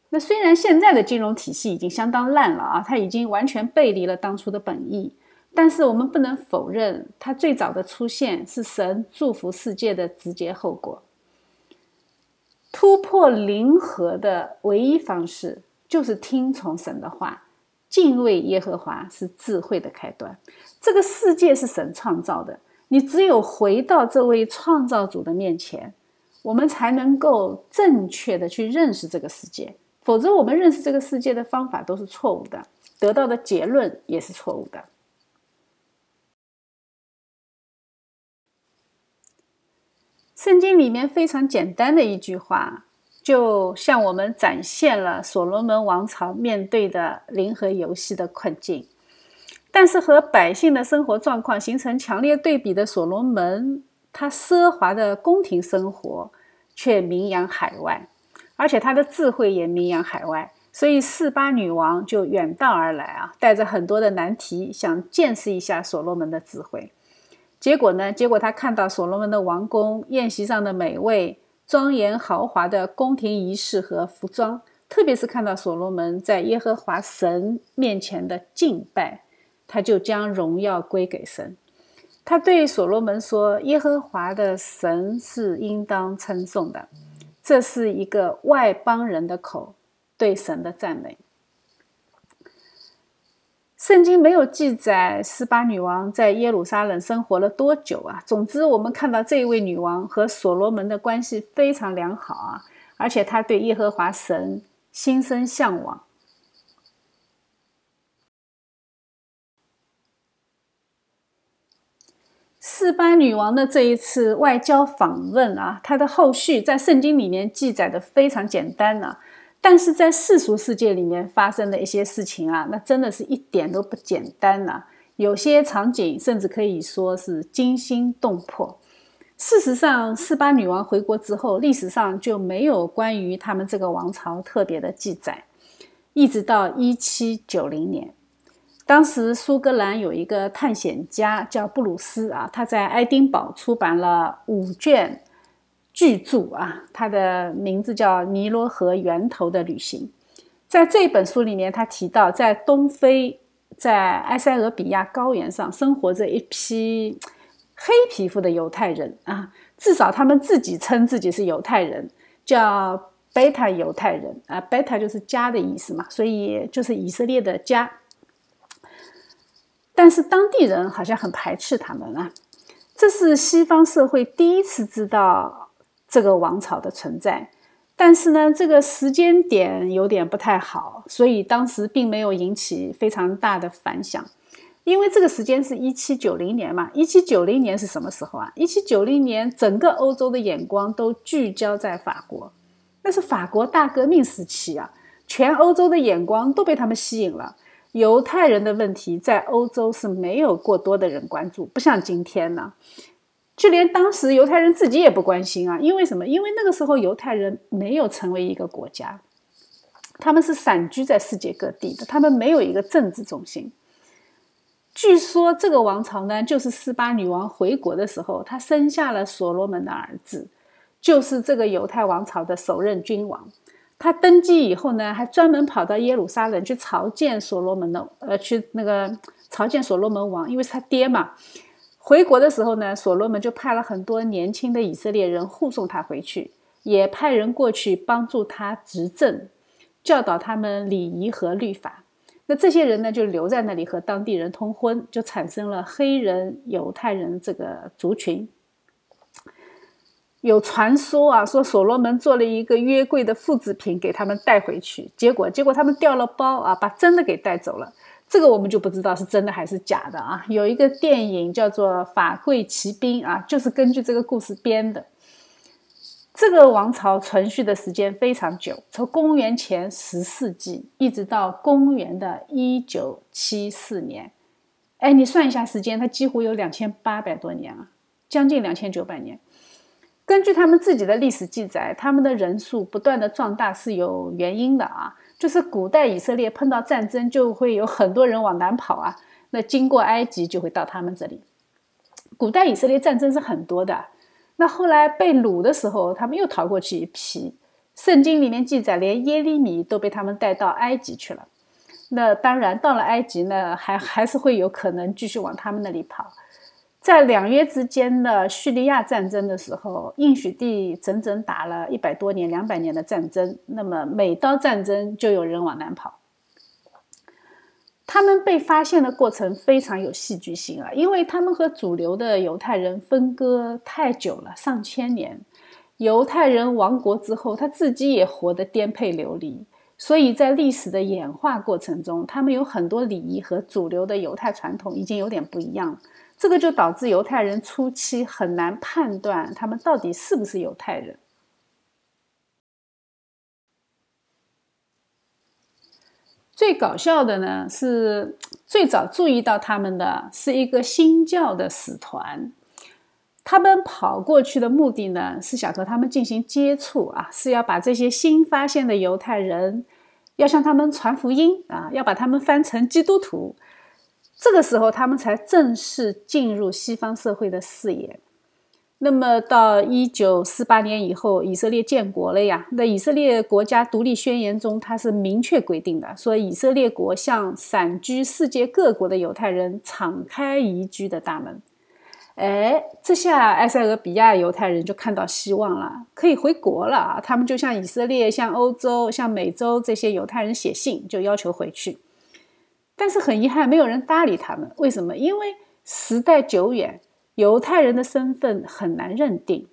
那虽然现在的金融体系已经相当烂了啊，它已经完全背离了当初的本意，但是我们不能否认，它最早的出现是神祝福世界的直接后果。突破零和的唯一方式就是听从神的话，敬畏耶和华是智慧的开端。这个世界是神创造的，你只有回到这位创造主的面前，我们才能够正确的去认识这个世界。否则，我们认识这个世界的方法都是错误的，得到的结论也是错误的。圣经里面非常简单的一句话，就向我们展现了所罗门王朝面对的零和游戏的困境。但是，和百姓的生活状况形成强烈对比的所罗门，他奢华的宫廷生活却名扬海外。而且他的智慧也名扬海外，所以四八女王就远道而来啊，带着很多的难题，想见识一下所罗门的智慧。结果呢？结果他看到所罗门的王宫宴席上的美味、庄严豪华的宫廷仪式和服装，特别是看到所罗门在耶和华神面前的敬拜，他就将荣耀归给神。他对所罗门说：“耶和华的神是应当称颂的。”这是一个外邦人的口对神的赞美。圣经没有记载斯巴女王在耶路撒冷生活了多久啊。总之，我们看到这一位女王和所罗门的关系非常良好啊，而且她对耶和华神心生向往。四巴女王的这一次外交访问啊，她的后续在圣经里面记载的非常简单呐，但是在世俗世界里面发生的一些事情啊，那真的是一点都不简单呐。有些场景甚至可以说是惊心动魄。事实上，四八女王回国之后，历史上就没有关于他们这个王朝特别的记载，一直到一七九零年。当时苏格兰有一个探险家叫布鲁斯啊，他在爱丁堡出版了五卷巨著啊，他的名字叫《尼罗河源头的旅行》。在这本书里面，他提到在东非，在埃塞俄比亚高原上生活着一批黑皮肤的犹太人啊，至少他们自己称自己是犹太人，叫贝塔犹太人啊，贝塔就是家的意思嘛，所以就是以色列的家。但是当地人好像很排斥他们啊，这是西方社会第一次知道这个王朝的存在。但是呢，这个时间点有点不太好，所以当时并没有引起非常大的反响。因为这个时间是一七九零年嘛，一七九零年是什么时候啊？一七九零年，整个欧洲的眼光都聚焦在法国，那是法国大革命时期啊，全欧洲的眼光都被他们吸引了。犹太人的问题在欧洲是没有过多的人关注，不像今天呢。就连当时犹太人自己也不关心啊，因为什么？因为那个时候犹太人没有成为一个国家，他们是散居在世界各地的，他们没有一个政治中心。据说这个王朝呢，就是斯巴女王回国的时候，她生下了所罗门的儿子，就是这个犹太王朝的首任君王。他登基以后呢，还专门跑到耶路撒冷去朝见所罗门的，呃，去那个朝见所罗门王，因为是他爹嘛。回国的时候呢，所罗门就派了很多年轻的以色列人护送他回去，也派人过去帮助他执政，教导他们礼仪和律法。那这些人呢，就留在那里和当地人通婚，就产生了黑人犹太人这个族群。有传说啊，说所罗门做了一个约柜的复制品给他们带回去，结果结果他们掉了包啊，把真的给带走了。这个我们就不知道是真的还是假的啊。有一个电影叫做《法柜骑兵》啊，就是根据这个故事编的。这个王朝存续的时间非常久，从公元前十世纪一直到公元的一九七四年。哎，你算一下时间，它几乎有两千八百多年啊，将近两千九百年。根据他们自己的历史记载，他们的人数不断的壮大是有原因的啊，就是古代以色列碰到战争就会有很多人往南跑啊，那经过埃及就会到他们这里。古代以色列战争是很多的，那后来被掳的时候，他们又逃过去一批。圣经里面记载，连耶利米都被他们带到埃及去了。那当然，到了埃及呢，还还是会有可能继续往他们那里跑。在两约之间的叙利亚战争的时候，应许地整整打了一百多年、两百年的战争。那么每到战争，就有人往南跑。他们被发现的过程非常有戏剧性啊，因为他们和主流的犹太人分割太久了，上千年。犹太人亡国之后，他自己也活得颠沛流离，所以在历史的演化过程中，他们有很多礼仪和主流的犹太传统已经有点不一样。这个就导致犹太人初期很难判断他们到底是不是犹太人。最搞笑的呢是，最早注意到他们的是一个新教的使团，他们跑过去的目的呢是想和他们进行接触啊，是要把这些新发现的犹太人，要向他们传福音啊，要把他们翻成基督徒。这个时候，他们才正式进入西方社会的视野。那么，到一九四八年以后，以色列建国了呀。那以色列国家独立宣言中，它是明确规定的，说以色列国向散居世界各国的犹太人敞开移居的大门。哎，这下埃塞俄比亚犹太人就看到希望了，可以回国了啊！他们就向以色列、向欧洲、向美洲这些犹太人写信，就要求回去。但是很遗憾，没有人搭理他们。为什么？因为时代久远，犹太人的身份很难认定。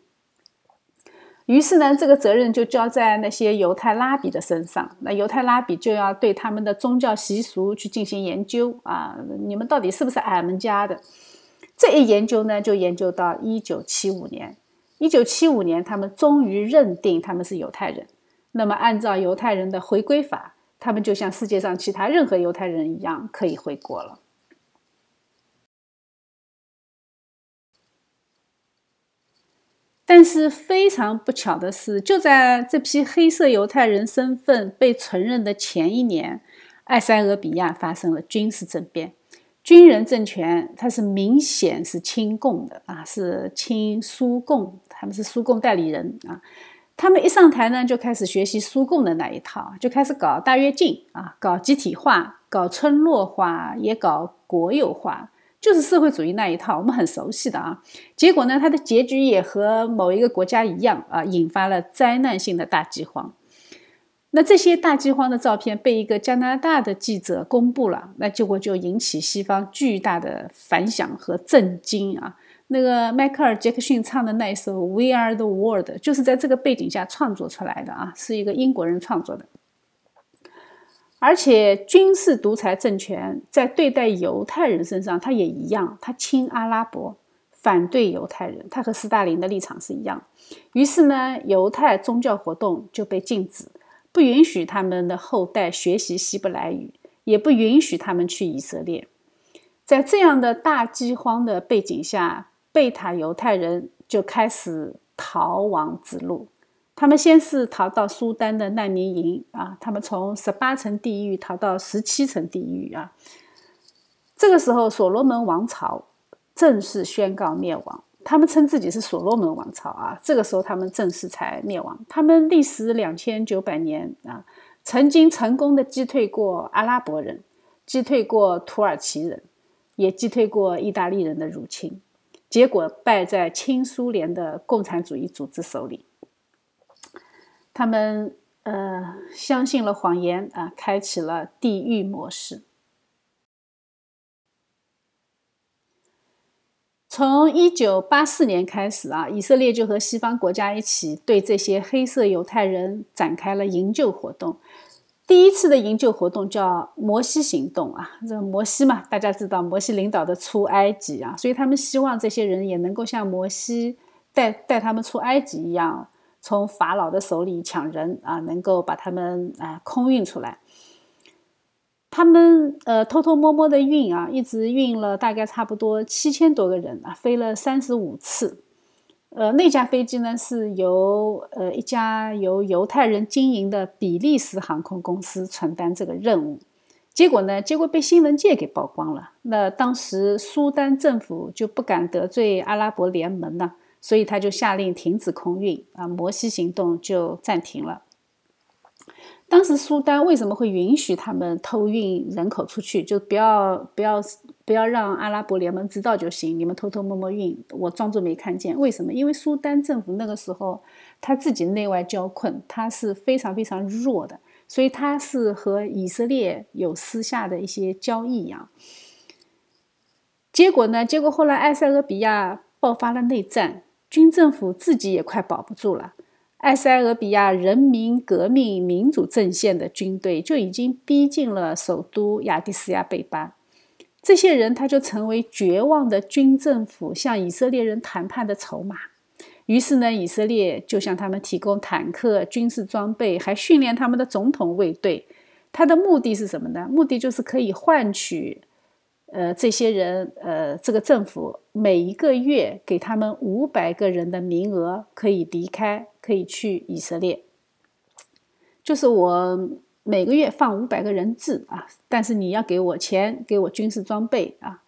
于是呢，这个责任就交在那些犹太拉比的身上。那犹太拉比就要对他们的宗教习俗去进行研究啊，你们到底是不是俺们家的？这一研究呢，就研究到一九七五年。一九七五年，他们终于认定他们是犹太人。那么，按照犹太人的回归法。他们就像世界上其他任何犹太人一样，可以回国了。但是非常不巧的是，就在这批黑色犹太人身份被承认的前一年，埃塞俄比亚发生了军事政变，军人政权它是明显是亲共的啊，是亲苏共，他们是苏共代理人啊。他们一上台呢，就开始学习苏共的那一套，就开始搞大跃进啊，搞集体化，搞村落化，也搞国有化，就是社会主义那一套，我们很熟悉的啊。结果呢，它的结局也和某一个国家一样啊，引发了灾难性的大饥荒。那这些大饥荒的照片被一个加拿大的记者公布了，那结果就引起西方巨大的反响和震惊啊。那个迈克尔·杰克逊唱的那一首《We Are the World》就是在这个背景下创作出来的啊，是一个英国人创作的。而且军事独裁政权在对待犹太人身上，他也一样，他亲阿拉伯，反对犹太人，他和斯大林的立场是一样。于是呢，犹太宗教活动就被禁止，不允许他们的后代学习希伯来语，也不允许他们去以色列。在这样的大饥荒的背景下。贝塔犹太人就开始逃亡之路。他们先是逃到苏丹的难民营啊，他们从十八层地狱逃到十七层地狱啊。这个时候，所罗门王朝正式宣告灭亡。他们称自己是所罗门王朝啊。这个时候，他们正式才灭亡。他们历时两千九百年啊，曾经成功的击退过阿拉伯人，击退过土耳其人，也击退过意大利人的入侵，结果败在亲苏联的共产主义组织手里。他们呃相信了谎言啊，开启了地狱模式。从一九八四年开始啊，以色列就和西方国家一起对这些黑色犹太人展开了营救活动。第一次的营救活动叫摩西行动啊，这个摩西嘛，大家知道摩西领导的出埃及啊，所以他们希望这些人也能够像摩西带带他们出埃及一样。从法老的手里抢人啊，能够把他们啊空运出来。他们呃偷偷摸摸的运啊，一直运了大概差不多七千多个人啊，飞了三十五次。呃，那架飞机呢是由呃一家由犹太人经营的比利时航空公司承担这个任务。结果呢，结果被新闻界给曝光了。那当时苏丹政府就不敢得罪阿拉伯联盟呢。所以他就下令停止空运啊，摩西行动就暂停了。当时苏丹为什么会允许他们偷运人口出去？就不要不要不要让阿拉伯联盟知道就行，你们偷偷摸摸运，我装作没看见。为什么？因为苏丹政府那个时候他自己内外交困，他是非常非常弱的，所以他是和以色列有私下的一些交易呀。结果呢？结果后来埃塞俄比亚爆发了内战。军政府自己也快保不住了，埃塞俄比亚人民革命民主阵线的军队就已经逼近了首都亚的斯亚贝巴，这些人他就成为绝望的军政府向以色列人谈判的筹码。于是呢，以色列就向他们提供坦克、军事装备，还训练他们的总统卫队。他的目的是什么呢？目的就是可以换取。呃，这些人，呃，这个政府每一个月给他们五百个人的名额，可以离开，可以去以色列。就是我每个月放五百个人质啊，但是你要给我钱，给我军事装备啊。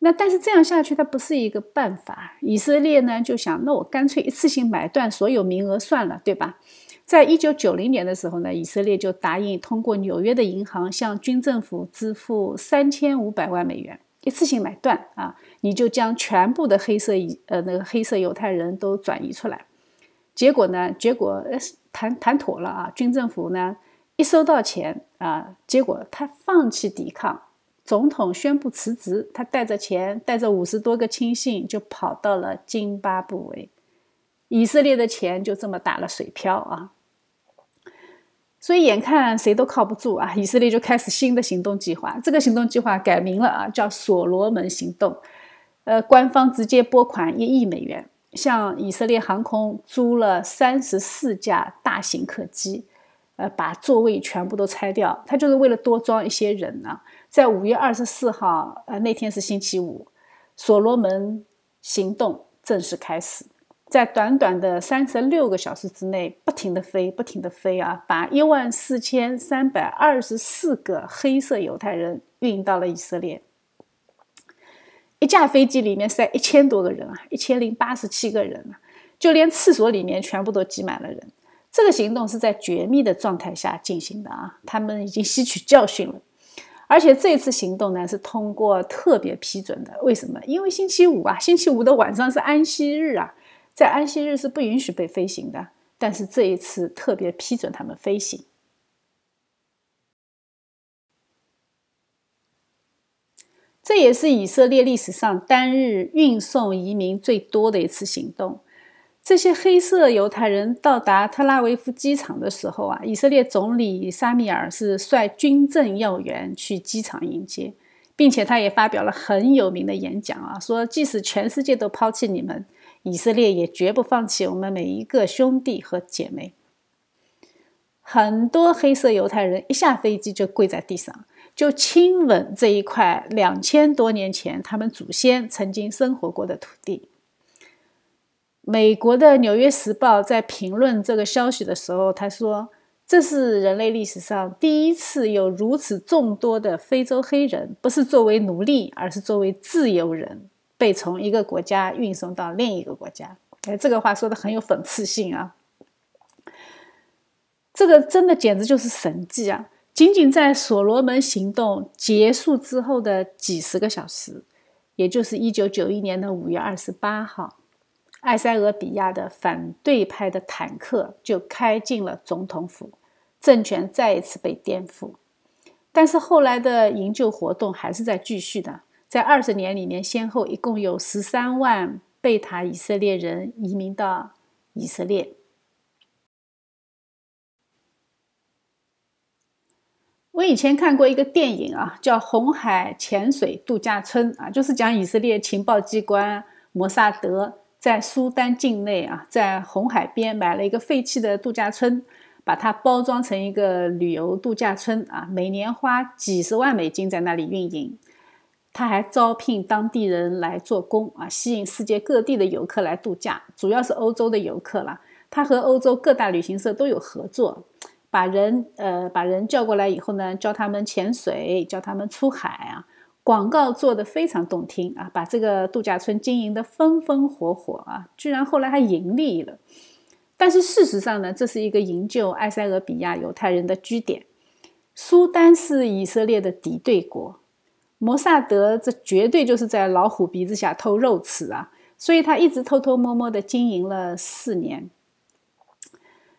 那但是这样下去，它不是一个办法。以色列呢就想，那我干脆一次性买断所有名额算了，对吧？在一九九零年的时候呢，以色列就答应通过纽约的银行向军政府支付三千五百万美元，一次性买断啊，你就将全部的黑色以呃那个黑色犹太人都转移出来。结果呢，结果谈谈妥了啊，军政府呢一收到钱啊，结果他放弃抵抗，总统宣布辞职，他带着钱，带着五十多个亲信就跑到了津巴布韦，以色列的钱就这么打了水漂啊。所以眼看谁都靠不住啊，以色列就开始新的行动计划。这个行动计划改名了啊，叫所罗门行动。呃，官方直接拨款一亿美元，向以色列航空租了三十四架大型客机，呃，把座位全部都拆掉。他就是为了多装一些人呢。在五月二十四号，呃，那天是星期五，所罗门行动正式开始。在短短的三十六个小时之内，不停的飞，不停的飞啊，把一万四千三百二十四个黑色犹太人运到了以色列。一架飞机里面塞一千多个人啊，一千零八十七个人啊，就连厕所里面全部都挤满了人。这个行动是在绝密的状态下进行的啊，他们已经吸取教训了。而且这次行动呢是通过特别批准的，为什么？因为星期五啊，星期五的晚上是安息日啊。在安息日是不允许被飞行的，但是这一次特别批准他们飞行。这也是以色列历史上单日运送移民最多的一次行动。这些黑色犹太人到达特拉维夫机场的时候啊，以色列总理沙米尔是率军政要员去机场迎接，并且他也发表了很有名的演讲啊，说即使全世界都抛弃你们。以色列也绝不放弃我们每一个兄弟和姐妹。很多黑色犹太人一下飞机就跪在地上，就亲吻这一块两千多年前他们祖先曾经生活过的土地。美国的《纽约时报》在评论这个消息的时候，他说：“这是人类历史上第一次有如此众多的非洲黑人，不是作为奴隶，而是作为自由人，被从一个国家运送到另一个国家。”哎，这个话说的很有讽刺性啊！这个真的简直就是神迹啊！仅仅在所罗门行动结束之后的几十个小时，也就是一九九一年的五月二十八号。埃塞俄比亚的反对派的坦克就开进了总统府，政权再一次被颠覆。但是后来的营救活动还是在继续的，在二十年里面，先后一共有十三万贝塔以色列人移民到以色列。我以前看过一个电影啊，叫《红海潜水度假村》啊，就是讲以色列情报机关摩萨德。在苏丹境内啊，在红海边买了一个废弃的度假村，把它包装成一个旅游度假村啊，每年花几十万美金在那里运营。他还招聘当地人来做工啊，吸引世界各地的游客来度假，主要是欧洲的游客了。他和欧洲各大旅行社都有合作，把人呃把人叫过来以后呢，教他们潜水，教他们出海啊。广告做的非常动听啊，把这个度假村经营的风风火火啊，居然后来还盈利了。但是事实上呢，这是一个营救埃塞俄比亚犹太人的据点。苏丹是以色列的敌对国，摩萨德这绝对就是在老虎鼻子下偷肉吃啊，所以他一直偷偷摸摸的经营了四年，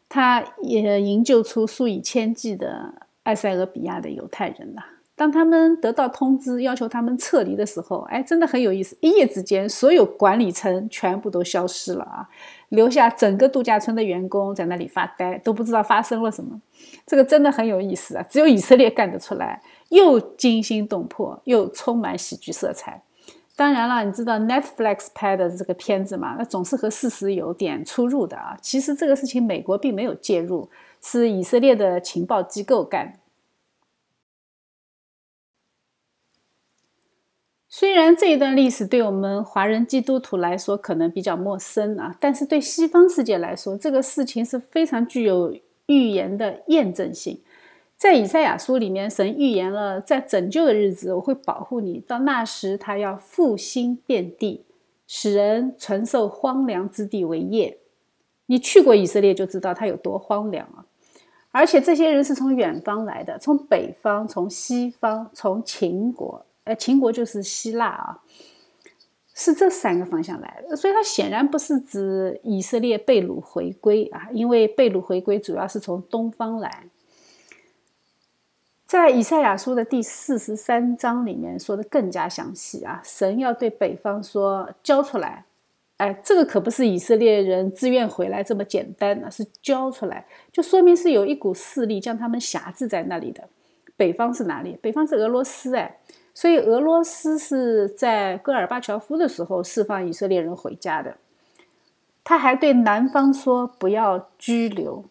他也营救出数以千计的埃塞俄比亚的犹太人呐。当他们得到通知要求他们撤离的时候，哎，真的很有意思。一夜之间，所有管理层全部都消失了啊，留下整个度假村的员工在那里发呆，都不知道发生了什么。这个真的很有意思啊，只有以色列干得出来，又惊心动魄，又充满喜剧色彩。当然了，你知道 Netflix 拍的这个片子嘛？那总是和事实有点出入的啊。其实这个事情美国并没有介入，是以色列的情报机构干的。虽然这一段历史对我们华人基督徒来说可能比较陌生啊，但是对西方世界来说，这个事情是非常具有预言的验证性。在以赛亚书里面，神预言了，在拯救的日子，我会保护你。到那时，他要复兴遍地，使人承受荒凉之地为业。你去过以色列，就知道它有多荒凉啊！而且这些人是从远方来的，从北方，从西方，从秦国。呃，秦国就是希腊啊，是这三个方向来的，所以它显然不是指以色列被掳回归啊，因为被掳回归主要是从东方来。在以赛亚书的第四十三章里面说的更加详细啊，神要对北方说交出来，哎，这个可不是以色列人自愿回来这么简单啊，是交出来，就说明是有一股势力将他们辖制在那里的。北方是哪里？北方是俄罗斯，哎。所以俄罗斯是在戈尔巴乔夫的时候释放以色列人回家的。他还对南方说：“不要拘留，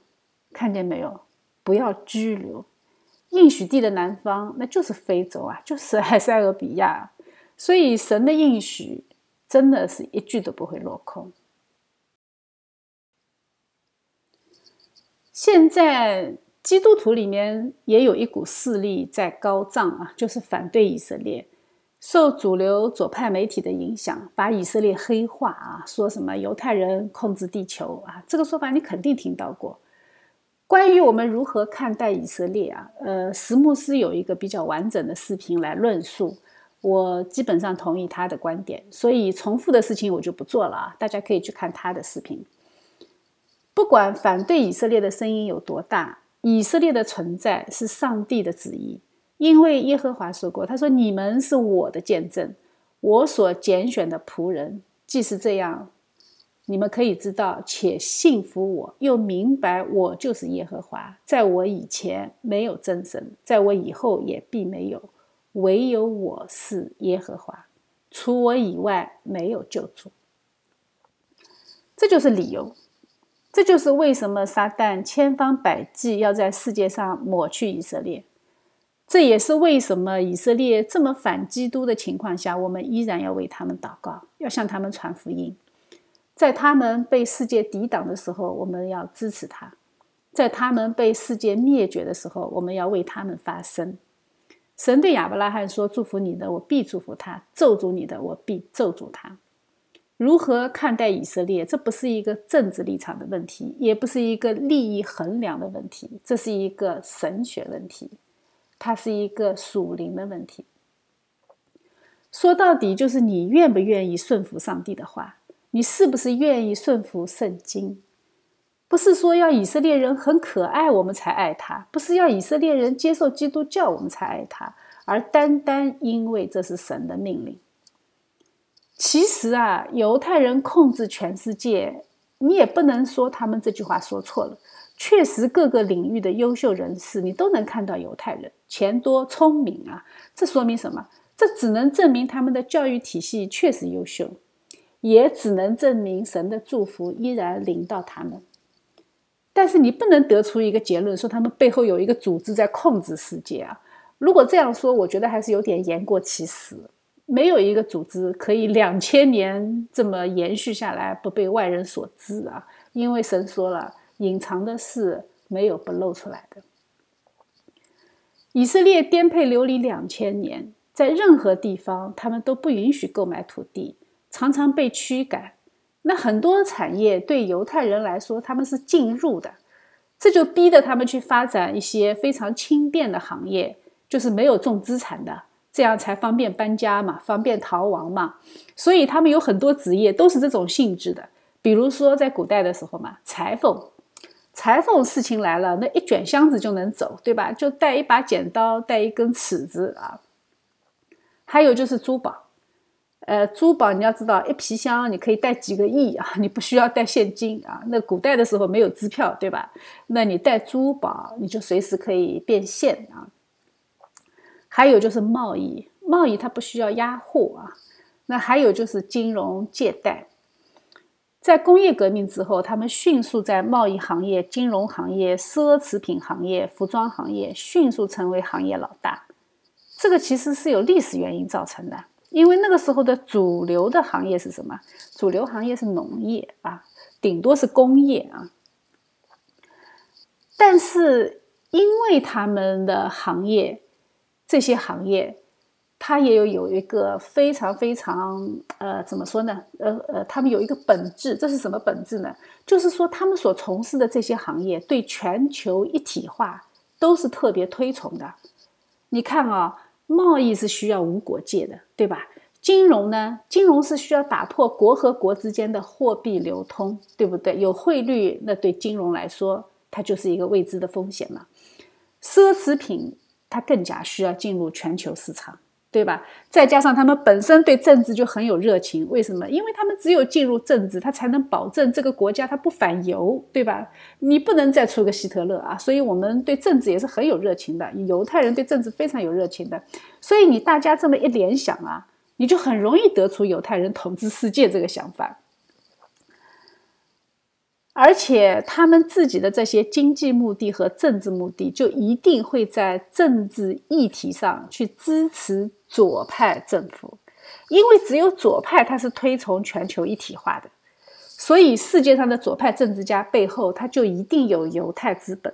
看见没有？不要拘留。应许地的南方，那就是非洲啊，就是埃塞俄比亚。所以神的应许真的是一句都不会落空。现在。”基督徒里面也有一股势力在高涨啊，就是反对以色列，受主流左派媒体的影响，把以色列黑化啊，说什么犹太人控制地球啊，这个说法你肯定听到过。关于我们如何看待以色列啊，呃，石牧师有一个比较完整的视频来论述，我基本上同意他的观点，所以重复的事情我就不做了啊，大家可以去看他的视频。不管反对以色列的声音有多大。以色列的存在是上帝的旨意，因为耶和华说过：“他说你们是我的见证，我所拣选的仆人。既是这样，你们可以知道且信服我，又明白我就是耶和华。在我以前没有真神，在我以后也必没有。唯有我是耶和华，除我以外没有救主。这就是理由。”这就是为什么撒旦千方百计要在世界上抹去以色列。这也是为什么以色列这么反基督的情况下，我们依然要为他们祷告，要向他们传福音。在他们被世界抵挡的时候，我们要支持他；在他们被世界灭绝的时候，我们要为他们发声。神对亚伯拉罕说：“祝福你的，我必祝福他；咒诅你的，我必咒诅他。”如何看待以色列？这不是一个政治立场的问题，也不是一个利益衡量的问题，这是一个神学问题。它是一个属灵的问题。说到底，就是你愿不愿意顺服上帝的话，你是不是愿意顺服圣经？不是说要以色列人很可爱我们才爱他，不是要以色列人接受基督教我们才爱他，而单单因为这是神的命令。其实啊，犹太人控制全世界，你也不能说他们这句话说错了。确实，各个领域的优秀人士，你都能看到犹太人钱多聪明啊。这说明什么？这只能证明他们的教育体系确实优秀，也只能证明神的祝福依然临到他们。但是你不能得出一个结论，说他们背后有一个组织在控制世界啊。如果这样说，我觉得还是有点言过其实。没有一个组织可以两千年这么延续下来，不被外人所知啊。因为神说了。隐藏的事没有不露出来的。以色列颠沛流离两千年，在任何地方他们都不允许购买土地，常常被驱赶。那很多产业对犹太人来说他们是禁入的，这就逼得他们去发展一些非常轻便的行业，就是没有重资产的，这样才方便搬家嘛，方便逃亡嘛。所以他们有很多职业都是这种性质的，比如说在古代的时候嘛，裁缝。裁缝事情来了，那一卷箱子就能走，对吧？就带一把剪刀，带一根尺子啊。还有就是珠宝，呃，珠宝你要知道，一皮箱你可以带几个亿啊，你不需要带现金啊。那古代的时候没有支票，对吧？那你带珠宝，你就随时可以变现啊。还有就是贸易，贸易它不需要压货啊。那还有就是金融借贷。在工业革命之后，他们迅速在贸易行业、金融行业、奢侈品行业、服装行业迅速成为行业老大。这个其实是有历史原因造成的，因为那个时候的主流的行业是什么？主流行业是农业啊，顶多是工业啊。但是因为他们的行业，这些行业。它也有有一个非常非常呃，怎么说呢？呃呃，他们有一个本质，这是什么本质呢？就是说，他们所从事的这些行业对全球一体化都是特别推崇的。你看啊，贸易是需要无国界的，对吧？金融呢？金融是需要打破国和国之间的货币流通，对不对？有汇率，那对金融来说，它就是一个未知的风险嘛。奢侈品，它更加需要进入全球市场。对吧？再加上他们本身对政治就很有热情，为什么？因为他们只有进入政治，他才能保证这个国家他不反犹，对吧？你不能再出个希特勒啊！所以我们对政治也是很有热情的，犹太人对政治非常有热情的。所以你大家这么一联想啊，你就很容易得出犹太人统治世界这个想法。而且他们自己的这些经济目的和政治目的，就一定会在政治议题上去支持左派政府，因为只有左派他是推崇全球一体化的，所以世界上的左派政治家背后他就一定有犹太资本。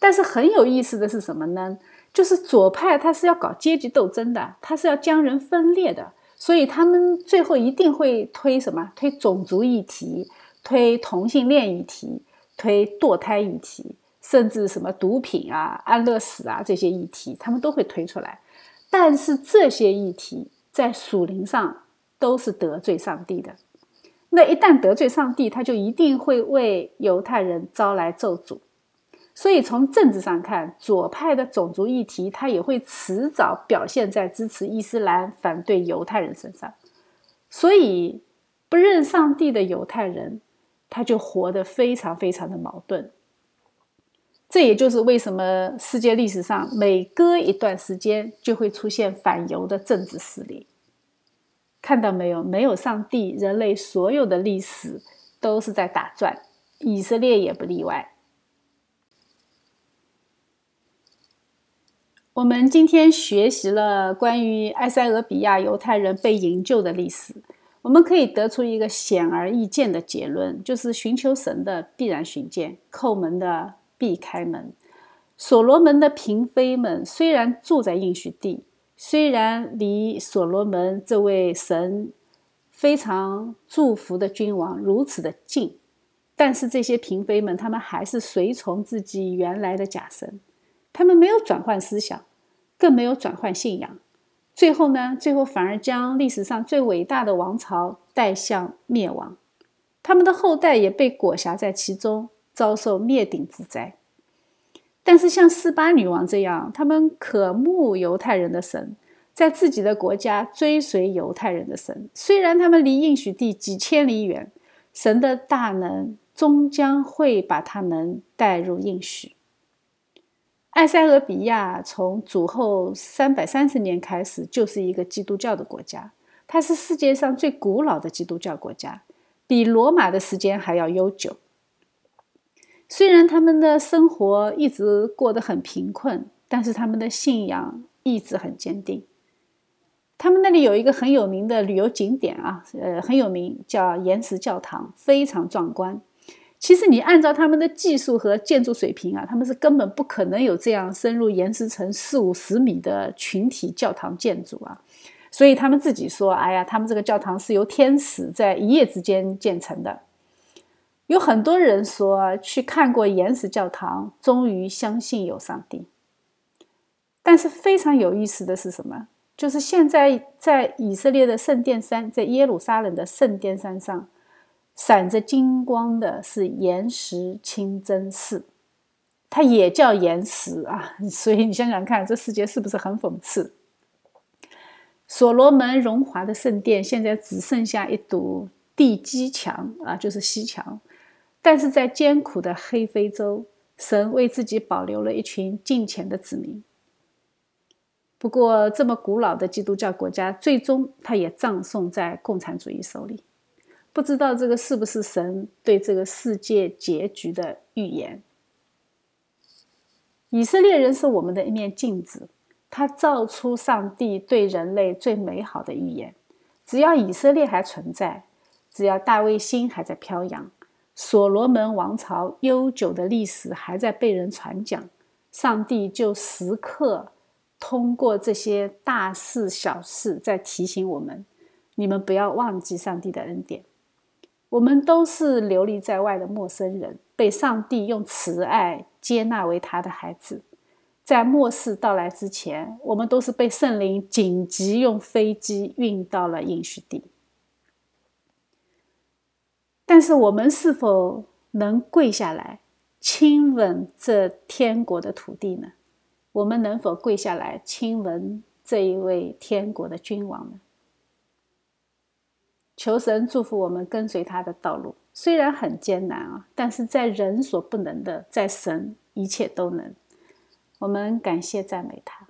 但是很有意思的是什么呢？就是左派他是要搞阶级斗争的，他是要将人分裂的，所以他们最后一定会推什么？推种族议题。推同性恋议题，推堕胎议题，甚至什么毒品啊、安乐死啊这些议题，他们都会推出来。但是这些议题在属灵上都是得罪上帝的。那一旦得罪上帝，他就一定会为犹太人招来咒诅。所以从政治上看，左派的种族议题，他也会迟早表现在支持伊斯兰、反对犹太人身上。所以不认上帝的犹太人。他就活得非常非常的矛盾，这也就是为什么世界历史上每隔一段时间就会出现反犹的政治势力。看到没有？没有上帝，人类所有的历史都是在打转，以色列也不例外。我们今天学习了关于埃塞俄比亚犹太人被营救的历史，我们可以得出一个显而易见的结论，就是寻求神的必然寻见，叩门的必开门。所罗门的嫔妃们虽然住在应许地，虽然离所罗门这位神非常祝福的君王如此的近，但是这些嫔妃们，他们还是随从自己原来的假神。他们没有转换思想，更没有转换信仰，最后呢？最后反而将历史上最伟大的王朝带向灭亡，他们的后代也被裹挟在其中，遭受灭顶之灾。但是像斯巴女王这样，他们渴慕犹太人的神，在自己的国家追随犹太人的神，虽然他们离应许地几千里远，神的大能终将会把他们带入应许。埃塞俄比亚从主后三百三十年开始就是一个基督教的国家，它是世界上最古老的基督教国家，比罗马的时间还要悠久。虽然他们的生活一直过得很贫困，但是他们的信仰一直很坚定。他们那里有一个很有名的旅游景点啊，呃，很有名，叫岩石教堂，非常壮观。其实你按照他们的技术和建筑水平啊，他们是根本不可能有这样深入岩石层四五十米的群体教堂建筑啊。所以他们自己说：“哎呀，他们这个教堂是由天使在一夜之间建成的。”有很多人说去看过岩石教堂，终于相信有上帝。但是非常有意思的是什么？就是现在在以色列的圣殿山，在耶路撒冷的圣殿山上。闪着金光的是岩石清真寺，它也叫岩石啊，所以你想想看，这世界是不是很讽刺？所罗门荣华的圣殿现在只剩下一堵地基墙啊，就是西墙。但是在艰苦的黑非洲，神为自己保留了一群敬虔的子民。不过，这么古老的基督教国家，最终它也葬送在共产主义手里。不知道这个是不是神对这个世界结局的预言？以色列人是我们的一面镜子，他照出上帝对人类最美好的预言。只要以色列还存在，只要大卫星还在飘扬，所罗门王朝悠久的历史还在被人传讲，上帝就时刻通过这些大事小事在提醒我们：你们不要忘记上帝的恩典。我们都是流离在外的陌生人，被上帝用慈爱接纳为他的孩子。在末世到来之前，我们都是被圣灵紧急用飞机运到了应许地。但是，我们是否能跪下来亲吻这天国的土地呢？我们能否跪下来亲吻这一位天国的君王呢？求神祝福我们跟随他的道路，虽然很艰难啊，但是在人所不能的，在神一切都能。我们感谢赞美他。